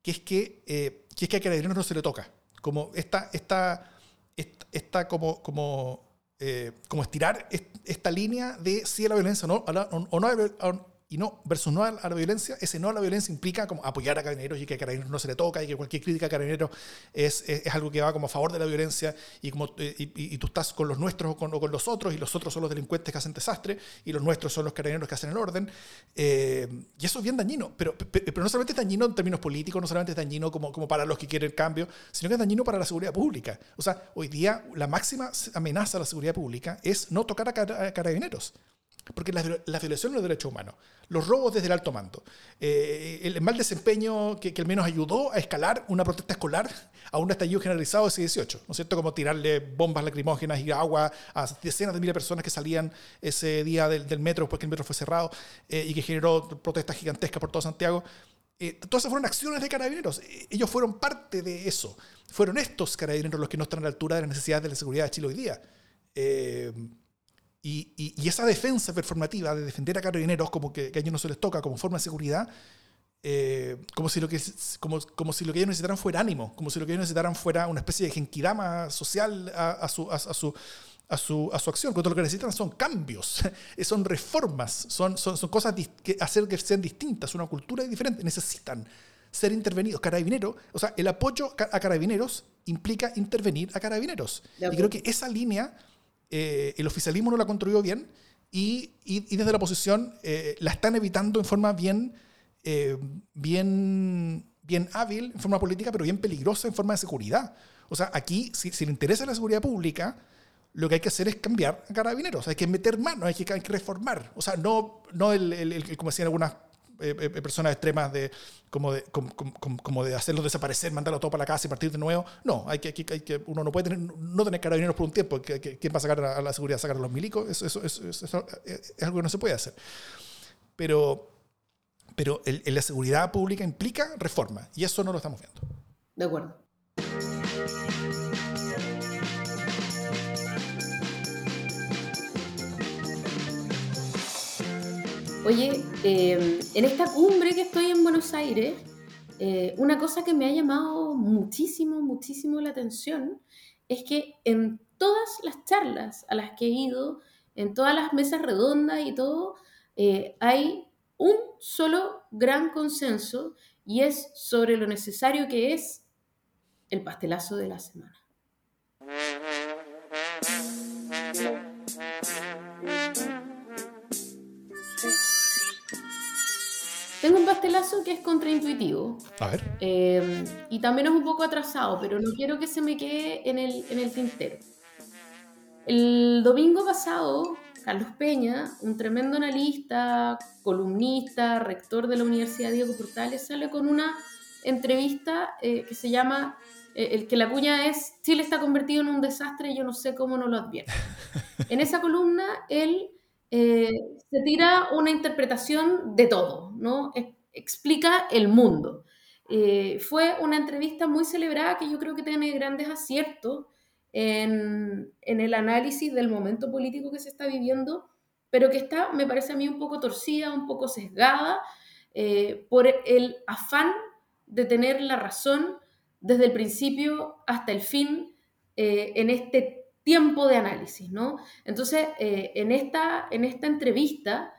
que es que, eh, que, es que a carabineros no se le toca. Como esta, esta, esta como, como eh, como estirar esta línea de si la violencia o no, o no, y no, versus no a la violencia, ese no a la violencia implica como apoyar a carabineros y que a carabineros no se le toca y que cualquier crítica a carabineros es, es, algo que va como a favor de la violencia y, como, eh, y, tú estás con los nuestros o con, con, los otros y los otros son los delincuentes que hacen desastre y los nuestros son los carabineros que hacen el orden. Eh, y eso es bien dañino, pero, pero, no solamente es dañino en términos políticos, no solamente es dañino como, como para los que quieren cambio, sino que es dañino para la seguridad pública. O sea, hoy día la máxima amenaza a la seguridad pública es no tocar a carabineros. Porque la, la, violación de los derechos humanos, los robos desde el alto mando, eh, el mal desempeño que, que, al menos ayudó a escalar una protesta escolar a un estallido generalizado ese 18, ¿no es cierto? Como tirarle bombas lacrimógenas y agua a decenas de miles de personas que salían ese día del, del metro porque el metro fue cerrado eh, y que generó protestas gigantescas por todo Santiago. Eh, todas esas fueron acciones de carabineros. Eh, ellos fueron parte de eso. Fueron estos carabineros los que no están a la altura de las necesidades de la seguridad de Chile hoy día. Eh, y, y, esa defensa performativa de defender a carabineros como que, a ellos no se les toca como forma de seguridad, eh, como, si lo que, como, como si lo que ellos necesitaran fuera ánimo, como si lo que ellos necesitaran fuera una especie de genkidama social a, su, a, su, a, su, a su acción, cuando lo que necesitan son cambios, son reformas, son, son, son cosas que hacer que sean distintas, una cultura diferente, necesitan ser intervenidos. Carabineros, o sea, el apoyo a carabineros implica intervenir a carabineros. Y creo que esa línea eh, el oficialismo no la construyó bien y, y, desde la oposición eh, la están evitando en forma bien, eh, bien, bien hábil, en forma política, pero bien peligrosa en forma de seguridad. O sea, aquí, si, si le interesa la seguridad pública, lo que hay que hacer es cambiar a carabineros, hay que meter mano, hay que, hay que reformar. O sea, no, no el, el, como decían algunas eh, eh, personas extremas de como, de como, como, de hacerlos desaparecer, mandarlo todo para la casa y partir de nuevo. No, hay que, hay que, uno no puede tener, no tener carabineros por un tiempo. ¿Quién va a sacar a la seguridad? ¿Sacar a los milicos? Eso, eso, eso, es algo que no se puede hacer. Pero, pero el, la seguridad pública implica reforma y eso no lo estamos viendo. De acuerdo. Oye, em, en esta cumbre que estoy en Buenos Aires, eh, una cosa que me ha llamado muchísimo, muchísimo la atención es que en todas las charlas a las que he ido, en todas las mesas redondas y todo, eh, hay un solo gran consenso y es sobre lo necesario que es el pastelazo de la semana. Tengo un pastelazo que es contraintuitivo. A ver. Eh, y también es un poco atrasado, pero no quiero que se me quede en el, en el tintero. El domingo pasado, Carlos Peña, un tremendo analista, columnista, rector de la Universidad Diego Portales, sale con una entrevista eh, que se llama, eh, el que la cuña es, Chile está convertido en un desastre y yo no sé cómo no lo advierte. en esa columna, él eh, se tira una interpretación de todo, ¿no? explica el mundo. Eh, fue una entrevista muy celebrada que yo creo que tiene grandes aciertos en, el análisis del momento político que se está viviendo pero que está, me parece a mí, un poco torcida, un poco sesgada eh, por el afán de tener la razón desde el principio hasta el fin en este tiempo de análisis, ¿no? Entonces, eh, en, esta, en esta entrevista,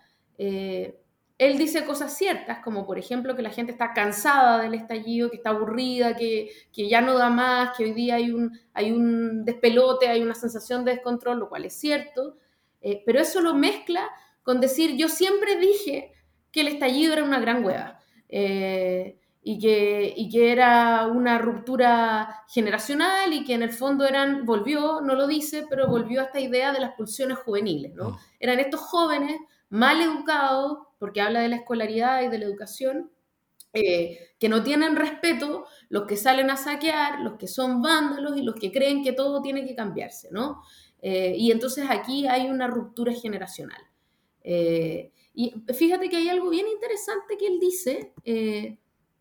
él dice cosas ciertas, como por ejemplo que la gente está cansada del estallido, que está aburrida, que, ya no da más, que hoy día hay un, hay un despelote, hay una sensación de descontrol, lo cual es cierto, eh, pero eso lo mezcla con decir, yo siempre dije que el estallido era una gran hueva. Eh, y que, y que era una ruptura generacional y que en el fondo eran, volvió, no lo dice, pero volvió a esta idea de las pulsiones juveniles, ¿no? Mm. Eran estos jóvenes mal educados, porque habla de la escolaridad y de la educación, eh, que no tienen respeto, los que salen a saquear, los que son vándalos y los que creen que todo tiene que cambiarse, ¿no? Eh, y entonces aquí hay una ruptura generacional. Eh, y fíjate que hay algo bien interesante que él dice,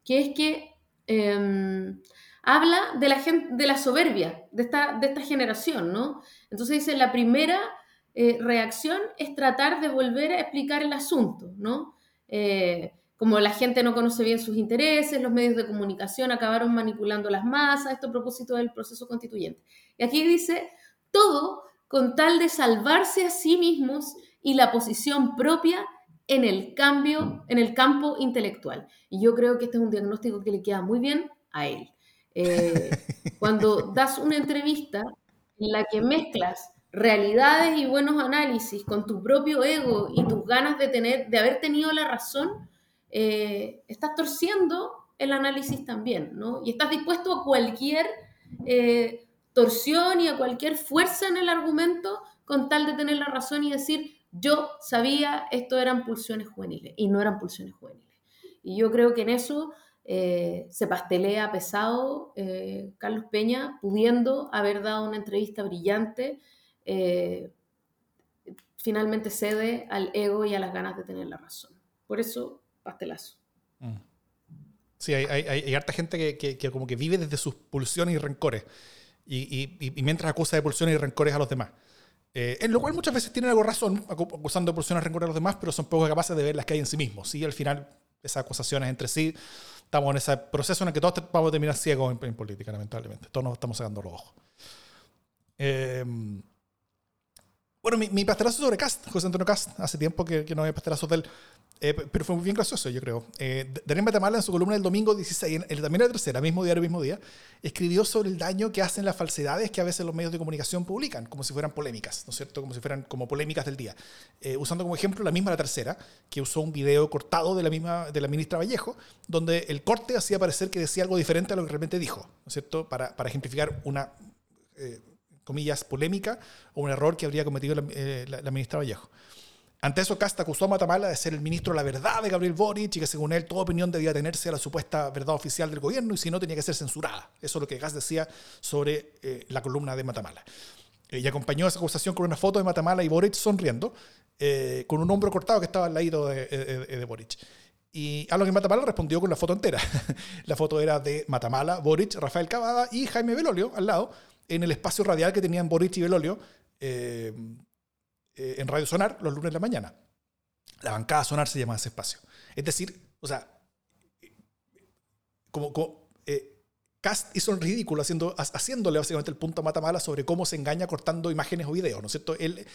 que es que em, habla de la, gente, de la soberbia de esta, de esta generación, ¿no? Entonces dice, la primera eh, reacción es tratar de volver a explicar el asunto, ¿no? Eh, como la gente no conoce bien sus intereses, los medios de comunicación acabaron manipulando las masas, esto a propósito del proceso constituyente. Y aquí dice, todo con tal de salvarse a sí mismos y la posición propia en el cambio, en el campo intelectual. Y yo creo que este es un diagnóstico que le queda muy bien a él. Eh, cuando das una entrevista en la que mezclas realidades y buenos análisis con tu propio ego y tus ganas de, tener, de haber tenido la razón, eh, estás torciendo el análisis también, ¿no? Y estás dispuesto a cualquier eh, torsión y a cualquier fuerza en el argumento con tal de tener la razón y decir, yo sabía esto eran pulsiones juveniles y no eran pulsiones juveniles. Y yo creo que en eso eh, se pastelea pesado Carlos Peña, pudiendo haber dado una entrevista brillante eh, finalmente cede al ego y a las ganas de tener la razón. Por eso, pastelazo. Mm. Sí, hay, harta gente que, como que vive desde sus pulsiones y rencores. Y, mientras acusa de pulsiones y rencores a los demás. Eh, en lo cual muchas veces tienen algo razón, acusando de pulsiones y rencores a los demás, pero son poco capaces de ver las que hay en sí mismos. Sí, al final, esas acusaciones entre sí, estamos en ese proceso en el que todos vamos a terminar ciegos en, política, lamentablemente. Todos nos estamos sacando los ojos. Eh, bueno, mi, mi, pastelazo sobre Cast, José Antonio Cast, hace tiempo que, no había pastelazos de él, eh, pero fue muy bien gracioso, yo creo. Eh, Daniel Matamala, en su columna del domingo 16, en, también la tercera, mismo diario, mismo día, escribió sobre el daño que hacen las falsedades que a veces los medios de comunicación publican, como si fueran polémicas, ¿no es cierto? Como si fueran como polémicas del día. Eh, usando como ejemplo la misma La Tercera, que usó un video cortado de la misma de la ministra Vallejo, donde el corte hacía parecer que decía algo diferente a lo que realmente dijo, ¿no es cierto? Para, para ejemplificar una eh, comillas, polémica o un error que habría cometido la, eh, ministra Vallejo. Ante eso, Casta acusó a Matamala de ser el ministro de la verdad de Gabriel Boric y que según él toda opinión debía tenerse a la supuesta verdad oficial del gobierno y si no tenía que ser censurada. Eso es lo que Gas decía sobre eh, la columna de Matamala. Eh, y acompañó esa acusación con una foto de Matamala y Boric sonriendo, con un hombro cortado que estaba al lado de, de Boric. Y a lo que Matamala respondió con la foto entera. la foto era de Matamala, Boric, Rafael Cavada y Jaime Belolio al lado, en el espacio radial que tenían Boric y Belolio eh, eh, en Radio Sonar los lunes de la mañana. La bancada Sonar se llama ese espacio. Es decir, o sea, como, como eh, Cast hizo un ridículo haciendo, haciéndole básicamente el punto a Matamala sobre cómo se engaña cortando imágenes o videos, ¿no es cierto? Él,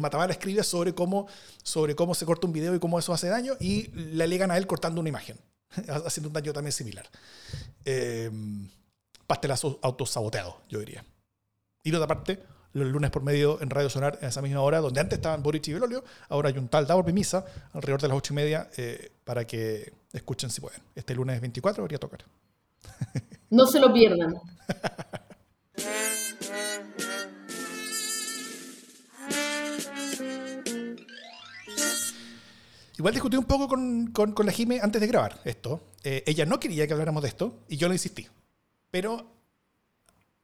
Matamala escribe sobre cómo, sobre cómo se corta un video y cómo eso hace daño y le alegan a él cortando una imagen, haciendo un daño también similar pastelazo autosaboteado, yo diría. Y de otra parte, los lunes por medio en Radio Sonar en esa misma hora, donde antes estaban Boric y Belolio, ahora hay un tal Davor Pimisa alrededor de las ocho y media eh, para que escuchen si pueden. Este lunes 24 debería tocar. No se lo pierdan. Igual discutí un poco con, con, la Jime antes de grabar esto. Eh, ella no quería que habláramos de esto y yo le insistí. Pero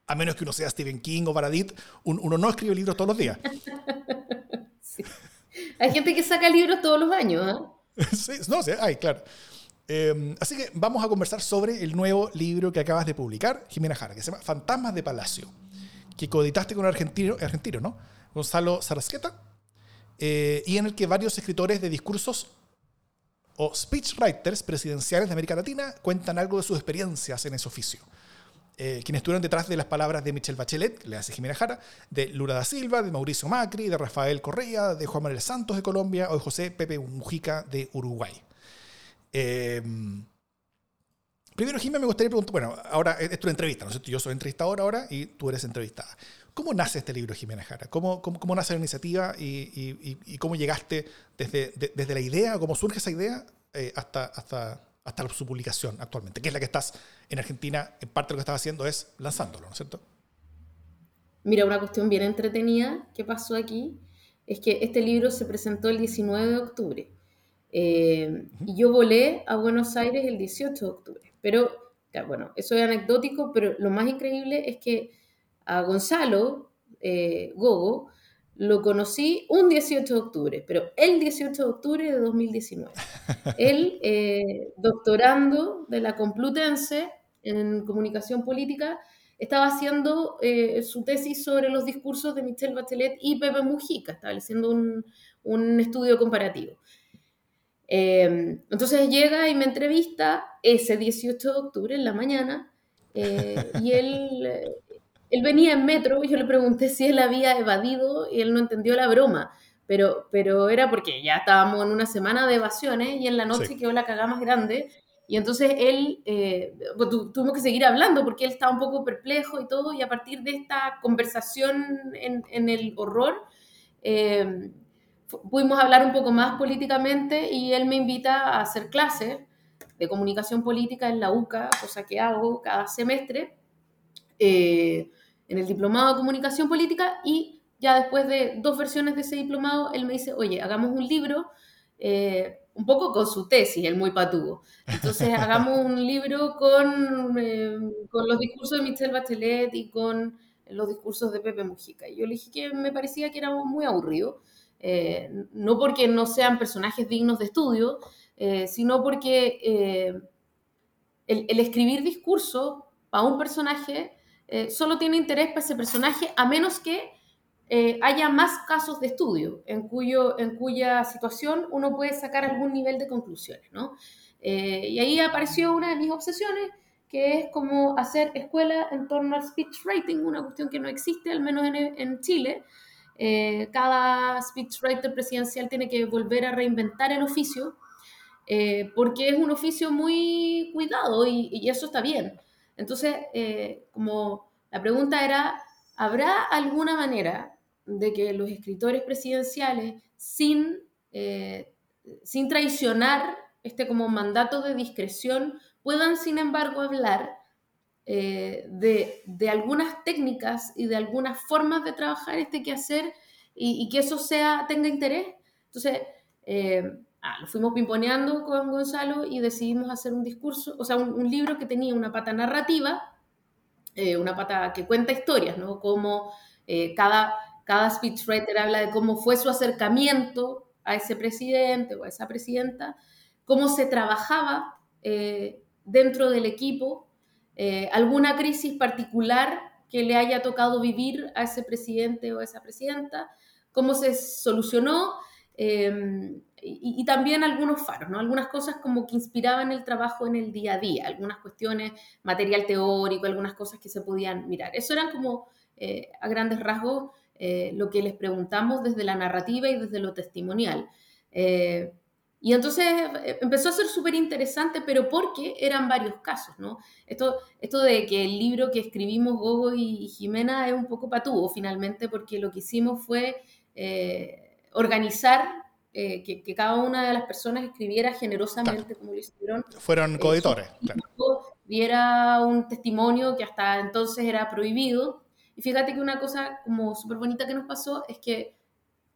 a menos que uno sea Stephen King o Baradit, uno no escribe libros todos los días. Hay gente que saca libros todos los años. ¿eh? sí, no, sí, hay, claro. Em, así que vamos a conversar sobre el nuevo libro que acabas de publicar, Jimena Jara, que se llama Fantasmas de Palacio, que coeditaste con un argentino, argentino ¿no? Gonzalo Sarasqueta. eh, y en el que varios escritores de discursos o speechwriters presidenciales de América Latina cuentan algo de sus experiencias en ese oficio. Eh, quienes estuvieron detrás de las palabras de Michelle Bachelet, le hace Jimena Jara, de Lula da Silva, de Mauricio Macri, de Rafael Correa, de Juan Manuel Santos de Colombia o de José Pepe Mujica de Uruguay. Eh, primero, Jimena, me gustaría preguntar, bueno, ahora es tu entrevista, ¿no es? Yo soy entrevistador ahora y tú eres entrevistada. ¿Cómo nace este libro, Jimena Jara? ¿Cómo, cómo, nace la iniciativa y, cómo llegaste desde, desde, la idea, cómo surge esa idea eh, hasta, hasta, hasta su publicación actualmente, que es la que estás en Argentina, en parte lo que estás haciendo es lanzándolo, ¿no es cierto? Mira, una cuestión bien entretenida que pasó aquí es que este libro se presentó el 19 de octubre eh, y yo volé a Buenos Aires el 18 de octubre. Pero, bueno, eso es anecdótico, pero lo más increíble es que a Gonzalo eh, Gogo lo conocí un 18 de octubre, pero el 18 de octubre de 2019. Él, eh, doctorando de la Complutense en comunicación política, estaba haciendo eh, su tesis sobre los discursos de Michelle Bachelet y Pepe Mujica, estableciendo un, un estudio comparativo. Eh, entonces llega y me entrevista ese 18 de octubre en la mañana y él él venía en metro y yo le pregunté si él había evadido y él no entendió la broma. Pero, pero era porque ya estábamos en una semana de evasiones y en la noche quedó la cagada más grande. Y entonces él, eh, pues, tuvimos que seguir hablando porque él estaba un poco perplejo y todo. Y a partir de esta conversación en, en el horror, eh, pudimos hablar un poco más políticamente y él me invita a hacer clases de comunicación política en la UCA, cosa que hago cada semestre. Eh, en el diplomado de comunicación política y ya después de dos versiones de ese diplomado, él me dice, oye, hagamos un libro, eh, un poco con su tesis, el muy patugo. Entonces, hagamos un libro con, eh, con los discursos de Michelle Bachelet y con los discursos de Pepe Mujica. Y yo le dije que me parecía que era muy aburrido, no porque no sean personajes dignos de estudio, sino porque el, el escribir discurso para un personaje eh, solo tiene interés para ese personaje a menos que eh, haya más casos de estudio en, cuyo, en cuya situación uno puede sacar algún nivel de conclusiones, ¿no? Eh, y ahí apareció una de mis obsesiones, que es como hacer escuela en torno al speech writing, una cuestión que no existe, al menos en, en Chile. cada speechwriter presidencial tiene que volver a reinventar el oficio, porque es un oficio muy cuidado y, y eso está bien. Entonces, eh, como la pregunta era, ¿habrá alguna manera de que los escritores presidenciales, sin, eh, sin traicionar este como mandato de discreción, puedan, sin embargo, hablar eh, de, algunas técnicas y de algunas formas de trabajar este quehacer y, y que eso sea, tenga interés? Entonces, Ah, lo fuimos pimponeando con Gonzalo y decidimos hacer un discurso, o sea, un, libro que tenía una pata narrativa, eh, una pata que cuenta historias, ¿no? Como eh, cada, cada speechwriter habla de cómo fue su acercamiento a ese presidente o a esa presidenta, cómo se trabajaba eh, dentro del equipo, alguna crisis particular que le haya tocado vivir a ese presidente o a esa presidenta, cómo se solucionó Em, y, también algunos faros, ¿no? Algunas cosas como que inspiraban el trabajo en el día a día, algunas cuestiones, material teórico, algunas cosas que se podían mirar. Eso eran como, eh, a grandes rasgos, eh, lo que les preguntamos desde la narrativa y desde lo testimonial. Eh, y entonces empezó a ser súper interesante, pero porque eran varios casos, ¿no? Esto, esto de que el libro que escribimos Gogo y Jimena es un poco patuvo finalmente, porque lo que hicimos fue organizar eh, que, cada una de las personas escribiera generosamente como lo hicieron. Fueron eh, coeditores. Diera un testimonio que hasta entonces era prohibido. Y fíjate que una cosa como súper bonita que nos pasó es que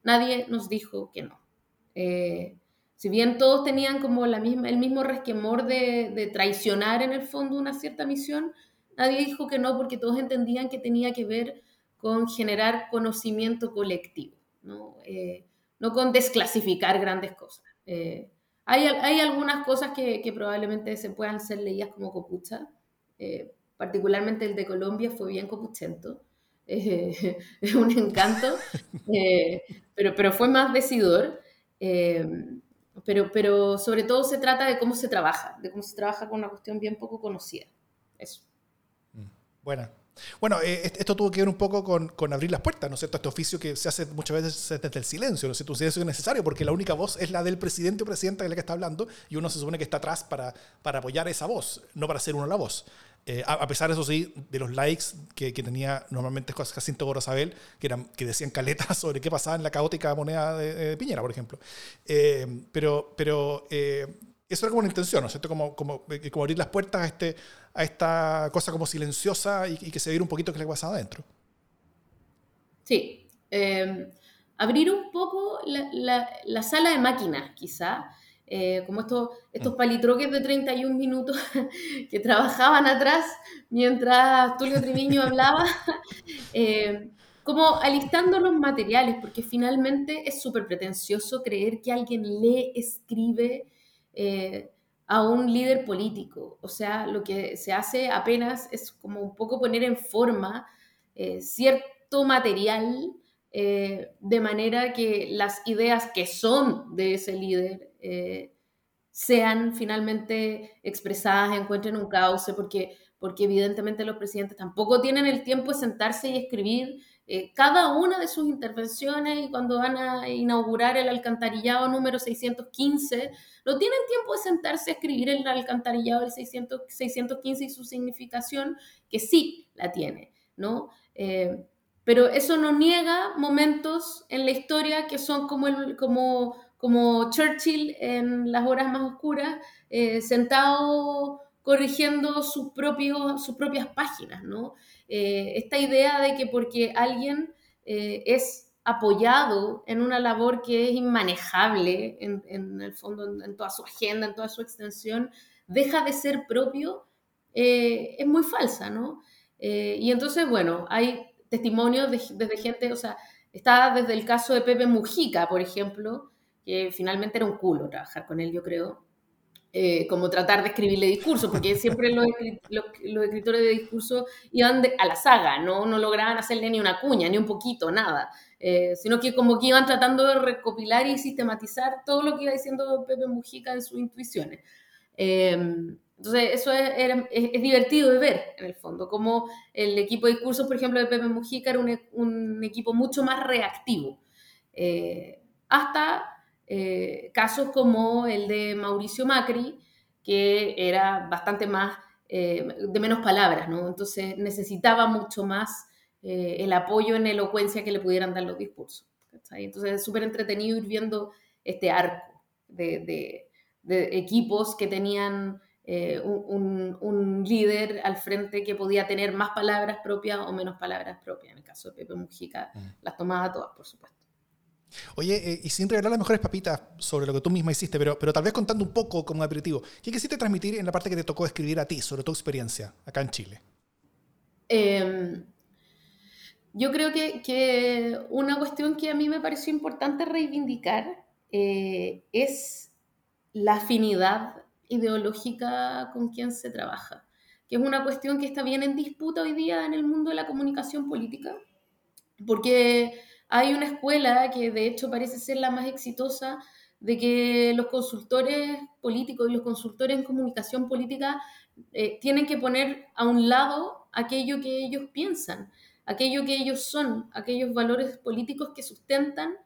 nadie nos dijo que no. Eh, si bien todos tenían como la misma, el mismo resquemor de, de, traicionar en el fondo una cierta misión, nadie dijo que no porque todos entendían que tenía que ver con generar conocimiento colectivo. ¿no? No con desclasificar grandes cosas. Eh, hay, hay, algunas cosas que, que, probablemente se puedan ser leídas como copucha, eh, particularmente el de Colombia fue bien copuchento, es un encanto, pero, pero fue más decidor. pero, pero sobre todo se trata de cómo se trabaja, de cómo se trabaja con una cuestión bien poco conocida. Eso. Mm, buena. Bueno, eh, esto tuvo que ver un poco con, abrir las puertas, ¿no es cierto? Este oficio que se hace muchas veces desde el silencio, ¿no es cierto? Un silencio es necesario porque la única voz es la del presidente o presidenta de la que está hablando y uno se supone que está atrás para, para apoyar esa voz, no para ser uno la voz. Eh, a, pesar, eso sí, de los likes que, tenía normalmente Jacinto Gorosabel, que, eran, que decían caletas sobre qué pasaba en la caótica moneda de, Piñera, por ejemplo. Eh, pero pero eso era como una intención, ¿no es cierto? Como, como, como abrir las puertas a, este, a esta cosa como silenciosa y, que se viera un poquito qué le pasaba adentro. Sí. Em, abrir un poco la, la, sala de máquinas, quizá. Eh, como estos, estos mm. palitroques de 31 minutos que trabajaban atrás mientras Tulio Triviño hablaba, em, como alistando los materiales, porque finalmente es súper pretencioso creer que alguien lee, escribe, eh, a un líder político. O sea, lo que se hace apenas es como un poco poner en forma eh, cierto material eh, de manera que las ideas que son de ese líder sean finalmente expresadas, encuentren un cauce, porque, porque evidentemente los presidentes tampoco tienen el tiempo de sentarse y escribir eh, cada una de sus intervenciones y cuando van a inaugurar el alcantarillado número 615, no tienen tiempo de sentarse a escribir el alcantarillado del 615 y su significación, que sí la tiene, ¿no? Eh, pero eso no niega momentos en la historia que son como, el, como, como Churchill en las horas más oscuras, eh, sentado corrigiendo sus, propios, sus propias páginas, ¿no? Eh, esta idea de que porque alguien eh, es apoyado en una labor que es inmanejable en, el fondo, en, toda su agenda, en toda su extensión, deja de ser propio, eh, es muy falsa, ¿no? y entonces, bueno, hay testimonios desde gente, o sea, está desde el caso de Pepe Mujica, por ejemplo, que finalmente era un culo trabajar con él, yo creo, eh, como tratar de escribirle discurso, porque siempre los, escritores de discurso iban a la saga, ¿no? no lograban hacerle ni una cuña, ni un poquito, nada, eh, sino que como que iban tratando de recopilar y sistematizar todo lo que iba diciendo Pepe Mujica en sus intuiciones. Em, entonces, eso es, es, divertido de ver, en el fondo, como el equipo de discursos, por ejemplo, de Pepe Mujica era un, un equipo mucho más reactivo, eh, hasta eh, casos como el de Mauricio Macri, que era bastante más, eh, de menos palabras, ¿no? Entonces necesitaba mucho más eh, el apoyo en elocuencia que le pudieran dar los discursos. Entonces es súper entretenido ir viendo este arco de, equipos que tenían un, un, líder al frente que podía tener más palabras propias o menos palabras propias. En el caso de Pepe Mujica, las tomaba todas, por supuesto. Oye, eh, y sin revelar las mejores papitas sobre lo que tú misma hiciste, pero, pero tal vez contando un poco como aperitivo, ¿qué quisiste transmitir en la parte que te tocó escribir a ti sobre tu experiencia acá en Chile? Em, yo creo que, una cuestión que a mí me pareció importante reivindicar eh, es la afinidad ideológica con quien se trabaja, que es una cuestión que está bien en disputa hoy día en el mundo de la comunicación política, porque hay una escuela que de hecho parece ser la más exitosa de que los consultores políticos y los consultores en comunicación política eh, tienen que poner a un lado aquello que ellos piensan, aquello que ellos son, aquellos valores políticos que sustentan,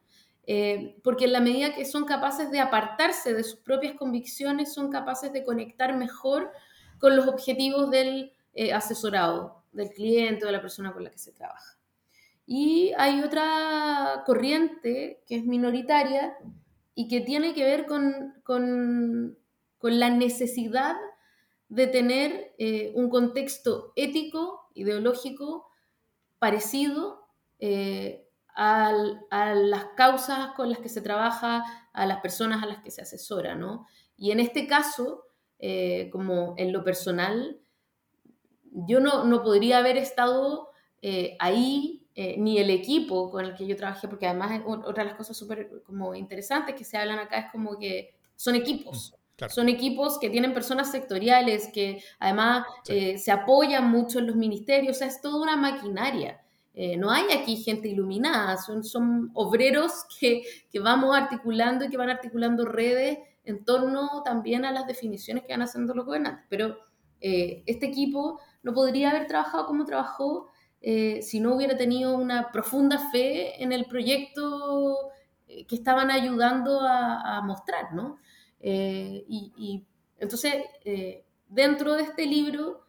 eh, porque en la medida que son capaces de apartarse de sus propias convicciones, son capaces de conectar mejor con los objetivos del eh, asesorado, del cliente o de la persona con la que se trabaja. Y hay otra corriente que es minoritaria y que tiene que ver con, con, con la necesidad de tener eh, un contexto ético, ideológico, parecido eh, a, a, las causas con las que se trabaja, a las personas a las que se asesora, ¿no? Y en este caso, eh, como en lo personal, yo no, no podría haber estado ahí eh, ni el equipo con el que yo trabajé, porque además otra de las cosas súper como interesantes que se hablan acá es como que son equipos. Mm, son equipos que tienen personas sectoriales, que además eh, se apoyan mucho en los ministerios, o sea, es toda una maquinaria Eh, no hay aquí gente iluminada, son, son obreros que, que, vamos articulando y que van articulando redes en torno también a las definiciones que van haciendo los gobernantes. Pero este equipo no podría haber trabajado como trabajó eh, si no hubiera tenido una profunda fe en el proyecto que estaban ayudando a, a mostrar, ¿no? y, y, entonces, dentro de este libro,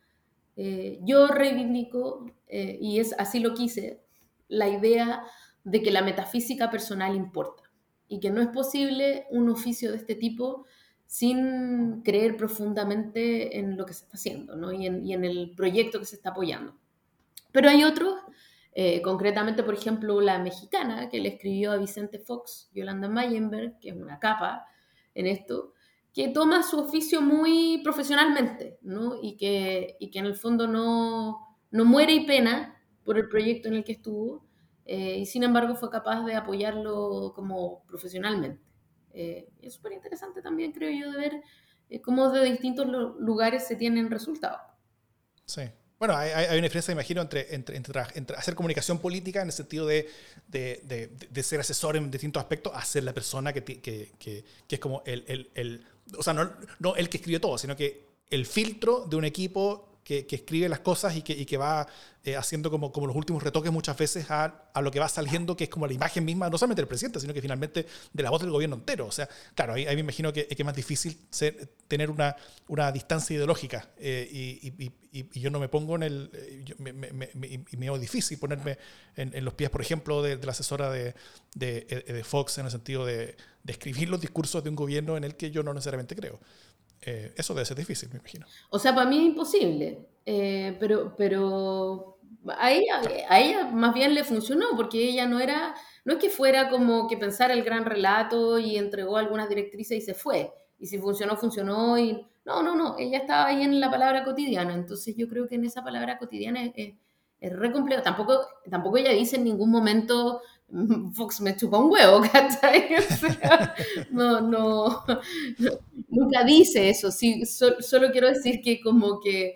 yo reivindico eh, y es así lo quise, la idea de que la metafísica personal importa y que no es posible un oficio de este tipo sin creer profundamente en lo que se está haciendo ¿no? y, en, el proyecto que se está apoyando. Pero hay otros, eh, concretamente, por ejemplo, la mexicana que le escribió a Vicente Fox, Yolanda Mayenberg, que es una capa en esto, que toma su oficio muy profesionalmente ¿no? y, que, y que en el fondo no, no muere y pena por el proyecto en el que estuvo eh, y sin embargo fue capaz de apoyarlo como profesionalmente. Eh, es súper interesante también, creo yo, de ver eh, cómo de distintos lugares se tienen resultados. Sí. Bueno, hay, una diferencia, imagino, entre, entre, entre, hacer comunicación política en el sentido de, ser asesor en distintos aspectos, a ser la persona que, que, que, es como el, o sea, no, no el que escribe todo, sino que el filtro de un equipo que, escribe las cosas y que, y que va eh, haciendo como, como los últimos retoques muchas veces a, a, lo que va saliendo, que es como la imagen misma, no solamente del presidente, sino que finalmente de la voz del gobierno entero. O sea, claro, ahí, ahí me imagino que, que, es más difícil ser, tener una, una distancia ideológica eh, y, y, y, yo no me pongo en el... Eh, me, me, me, me, es difícil ponerme en, en, los pies, por ejemplo, de, de la asesora de, de, de, Fox en el sentido de, de escribir los discursos de un gobierno en el que yo no necesariamente creo. Eh, eso debe ser difícil, me imagino. O sea, para mí es imposible, eh, pero, pero a, ella, a ella más bien le funcionó, porque ella no era, no es que fuera como que pensara el gran relato y entregó algunas directrices y se fue, y si funcionó, funcionó, y no, no, no, ella estaba ahí en la palabra cotidiana, entonces yo creo que en esa palabra cotidiana es, es, re complejo, tampoco, tampoco ella dice en ningún momento Fox me chupa un huevo, ¿cachai? no, no, nunca dice eso, sí, solo quiero decir que como que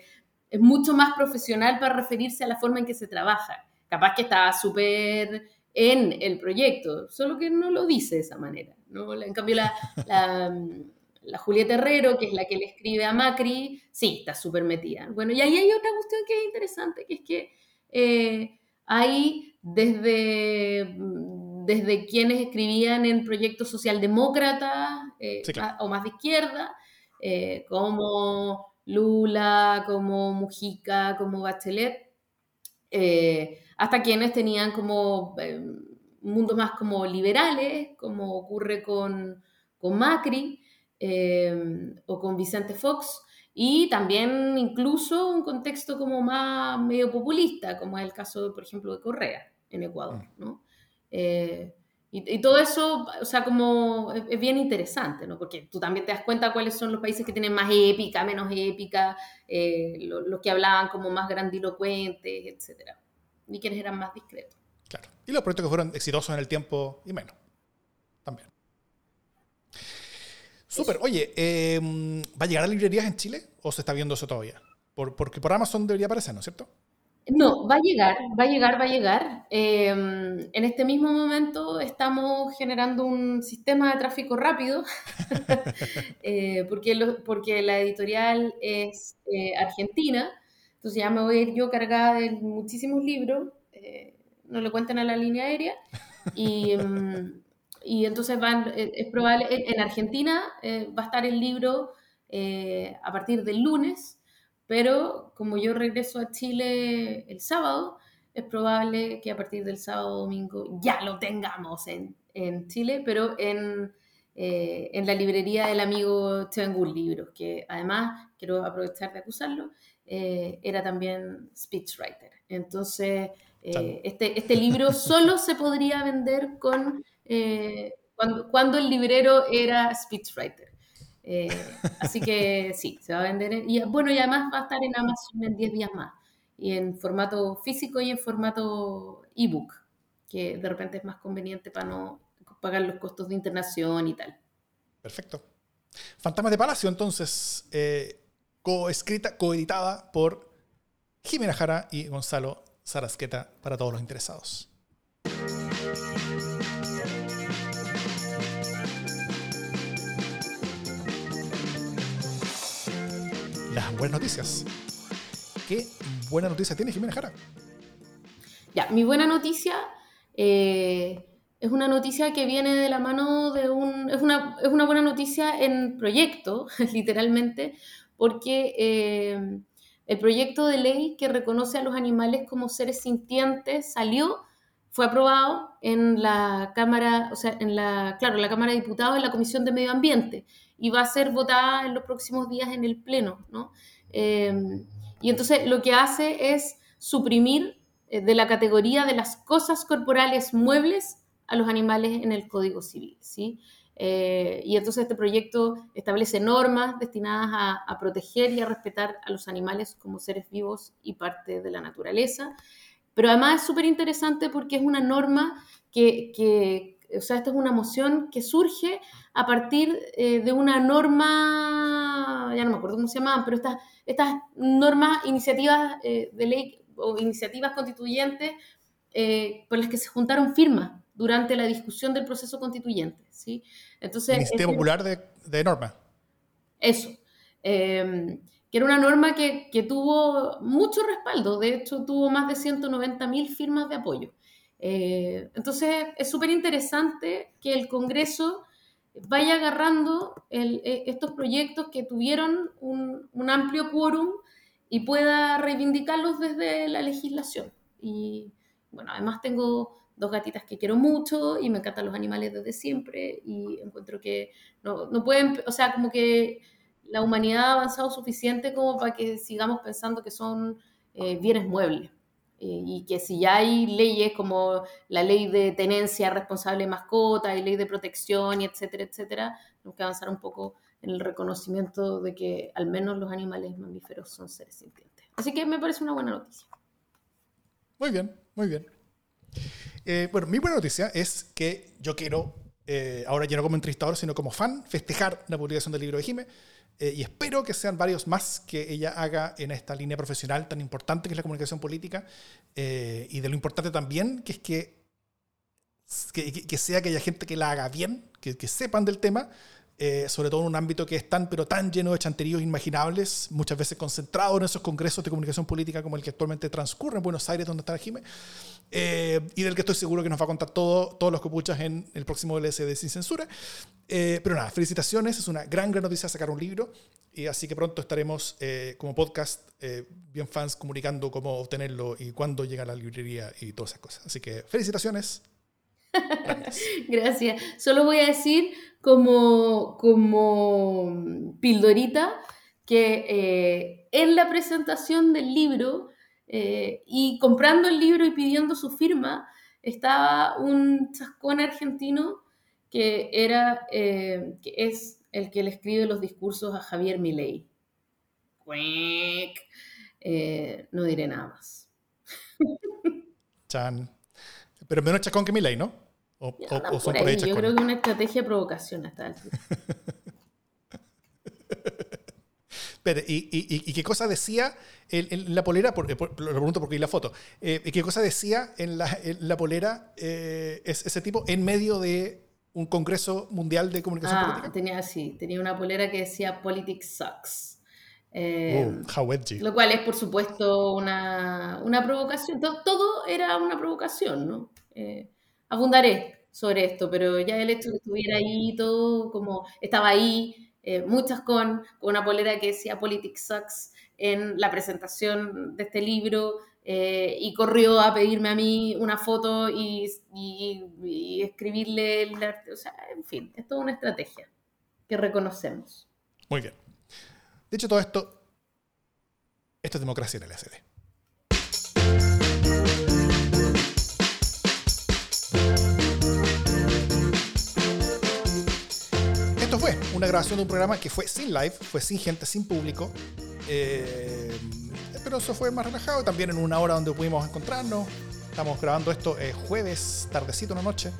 es mucho más profesional para referirse a la forma en que se trabaja. Capaz que estaba súper en el proyecto, solo que no lo dice de esa manera. ¿no? En cambio, la, la, Julieta Herrero, que es la que le escribe a Macri, sí, está súper metida. Bueno, y ahí hay otra cuestión que es interesante, que es que eh, hay desde, desde quienes escribían en proyectos socialdemócratas eh, o más de izquierda, eh, como Lula, como Mujica, como Bachelet, eh, hasta quienes tenían como mundos más como liberales, como ocurre con, con Macri o con Vicente Fox, y también incluso un contexto como más medio populista, como es el caso, por ejemplo, de Correa en Ecuador, mm. ¿no? Eh, y, todo eso, o sea, como es, bien interesante, ¿no? Porque tú también te das cuenta cuáles son los países que tienen más épica, menos épica, eh, los que hablaban como más grandilocuentes, etc. Y quienes eran más discretos. Claro. Y los proyectos que fueron exitosos en el tiempo y menos. También. Súper. Oye, em, ¿va a llegar a librerías en Chile o se está viendo eso todavía? porque por Amazon debería aparecer, ¿no es cierto? No, va a llegar, va a llegar, va a llegar. Em, en este mismo momento estamos generando un sistema de tráfico rápido, eh, porque, porque la editorial es eh, argentina, entonces ya me voy a ir yo cargada de muchísimos libros, eh, no le cuenten a la línea aérea, y, em, y entonces van, es probable, en Argentina va a estar el libro a partir del lunes, pero como yo regreso a Chile el sábado, es probable que a partir del sábado domingo ya lo tengamos en, en Chile, pero en, eh, en, la librería del amigo Tevengur Libros, que además, quiero aprovechar de acusarlo, eh, era también speechwriter. Entonces, eh, este, este libro solo se podría vender con cuando, cuando el librero era speechwriter. Eh, así que sí, se va a vender. y bueno, y además va a estar en Amazon en 10 días más. Y en formato físico y en formato ebook, que de repente es más conveniente para no pagar los costos de internación y tal. Perfecto. Fantasmas de Palacio, entonces, eh, coescrita, coeditada por Jimena Jara y Gonzalo Sarasqueta para todos los interesados. Las buenas noticias. ¿Qué buena noticia tiene Jimena Jara? Ya, mi buena noticia eh, es una noticia que viene de la mano de un... Es una, es una buena noticia en proyecto, literalmente, porque eh, el proyecto de ley que reconoce a los animales como seres sintientes salió, fue aprobado en la Cámara, o sea, en la, claro, en la Cámara de Diputados, en la Comisión de Medio Ambiente, y va a ser votada en los próximos días en el Pleno, ¿no? Eh, y entonces lo que hace es suprimir eh, de la categoría de las cosas corporales muebles a los animales en el Código Civil, ¿sí? Eh, y entonces este proyecto establece normas destinadas a, proteger y a respetar a los animales como seres vivos y parte de la naturaleza. Pero además es súper interesante porque es una norma que, o sea, esta es una moción que surge a partir eh, de una norma, ya no me acuerdo cómo se llamaban, pero estas, estas normas, iniciativas eh, de ley o iniciativas constituyentes por las que se juntaron firmas durante la discusión del proceso constituyente. ¿sí? Entonces, Iniciativa Popular de, de, Norma. Eso. Em, que era una norma que, que, tuvo mucho respaldo, de hecho tuvo más de 190.000 firmas de apoyo. Eh, entonces es súper interesante que el Congreso vaya agarrando e, estos proyectos que tuvieron un, amplio quórum y pueda reivindicarlos desde la legislación. Y bueno, además tengo dos gatitas que quiero mucho y me encantan los animales desde siempre y encuentro que no, no pueden, o sea, como que la humanidad ha avanzado suficiente como para que sigamos pensando que son eh, bienes muebles. Eh, y que si ya hay leyes como la ley de tenencia responsable de mascota y ley de protección y etcétera, etcétera, tenemos que avanzar un poco en el reconocimiento de que al menos los animales mamíferos son seres sintientes. Así que me parece una buena noticia. Muy bien, muy bien. Eh, bueno, mi buena noticia es que yo quiero, eh, ahora ya no como entrevistador, sino como fan, festejar la publicación del libro de Jime. Eh, y espero que sean varios más que ella haga en esta línea profesional tan importante que es la comunicación política. y de lo importante también que es que, que, sea que haya gente que la haga bien, que sepan del tema eh, sobre todo en un ámbito que es tan, pero tan lleno de chanteríos inimaginables, muchas veces concentrado en esos congresos de comunicación política como el que actualmente transcurre en Buenos Aires, donde está el Jime, eh, y del que estoy seguro que nos va a contar todo, todos los copuchas en el próximo LSD Sin Censura. Eh, pero nada, felicitaciones, es una gran, gran noticia sacar un libro, y así que pronto estaremos como podcast, bien fans, comunicando cómo obtenerlo y cuándo llega a la librería y todas esas cosas. Así que felicitaciones. Gracias. Solo voy a decir como, como pildorita que eh, en la presentación del libro eh, y comprando el libro y pidiendo su firma estaba un chascón argentino que era eh, que es el que le escribe los discursos a Javier Milei. no diré nada más. Chan. Pero menos chascón que Milei, ¿no? O, son por ahí, Yo creo que una estrategia de provocación hasta el Pero, ¿y, y, qué cosa decía en, la polera? Por, lo pregunto porque vi la foto. Eh, ¿Qué cosa decía en la, la polera eh, ese tipo en medio de un congreso mundial de comunicación ah, política? Tenía así, tenía una polera que decía Politics sucks. Eh, oh. Lo cual es, por supuesto, una, una provocación. Todo, todo, era una provocación, ¿no? Eh, abundaré sobre esto, pero ya el hecho de que estuviera ahí todo, como estaba ahí, eh, muchas con, una polera que decía Politics Sucks en la presentación de este libro, eh, y corrió a pedirme a mí una foto y, escribirle el arte. O sea, en fin, es toda una estrategia que reconocemos. Muy bien. Dicho todo esto, esto es democracia en el SD. Una grabación de un programa que fue sin live, fue sin gente, sin público. Eh, pero eso fue más relajado. También en una hora donde pudimos encontrarnos. Estamos grabando esto eh, jueves, tardecito, una noche.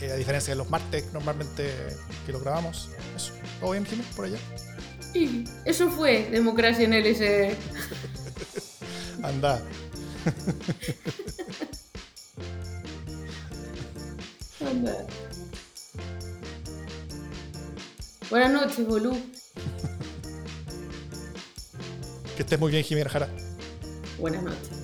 Eh, a diferencia de los martes normalmente que lo grabamos. Eso. ¿Todo bien, Jimmy, por allá? Sí, eso fue democracia en LSD. Anda. Anda. Buenas noches, Bolú. Que estés muy bien, Jimena Jara. Buenas noches.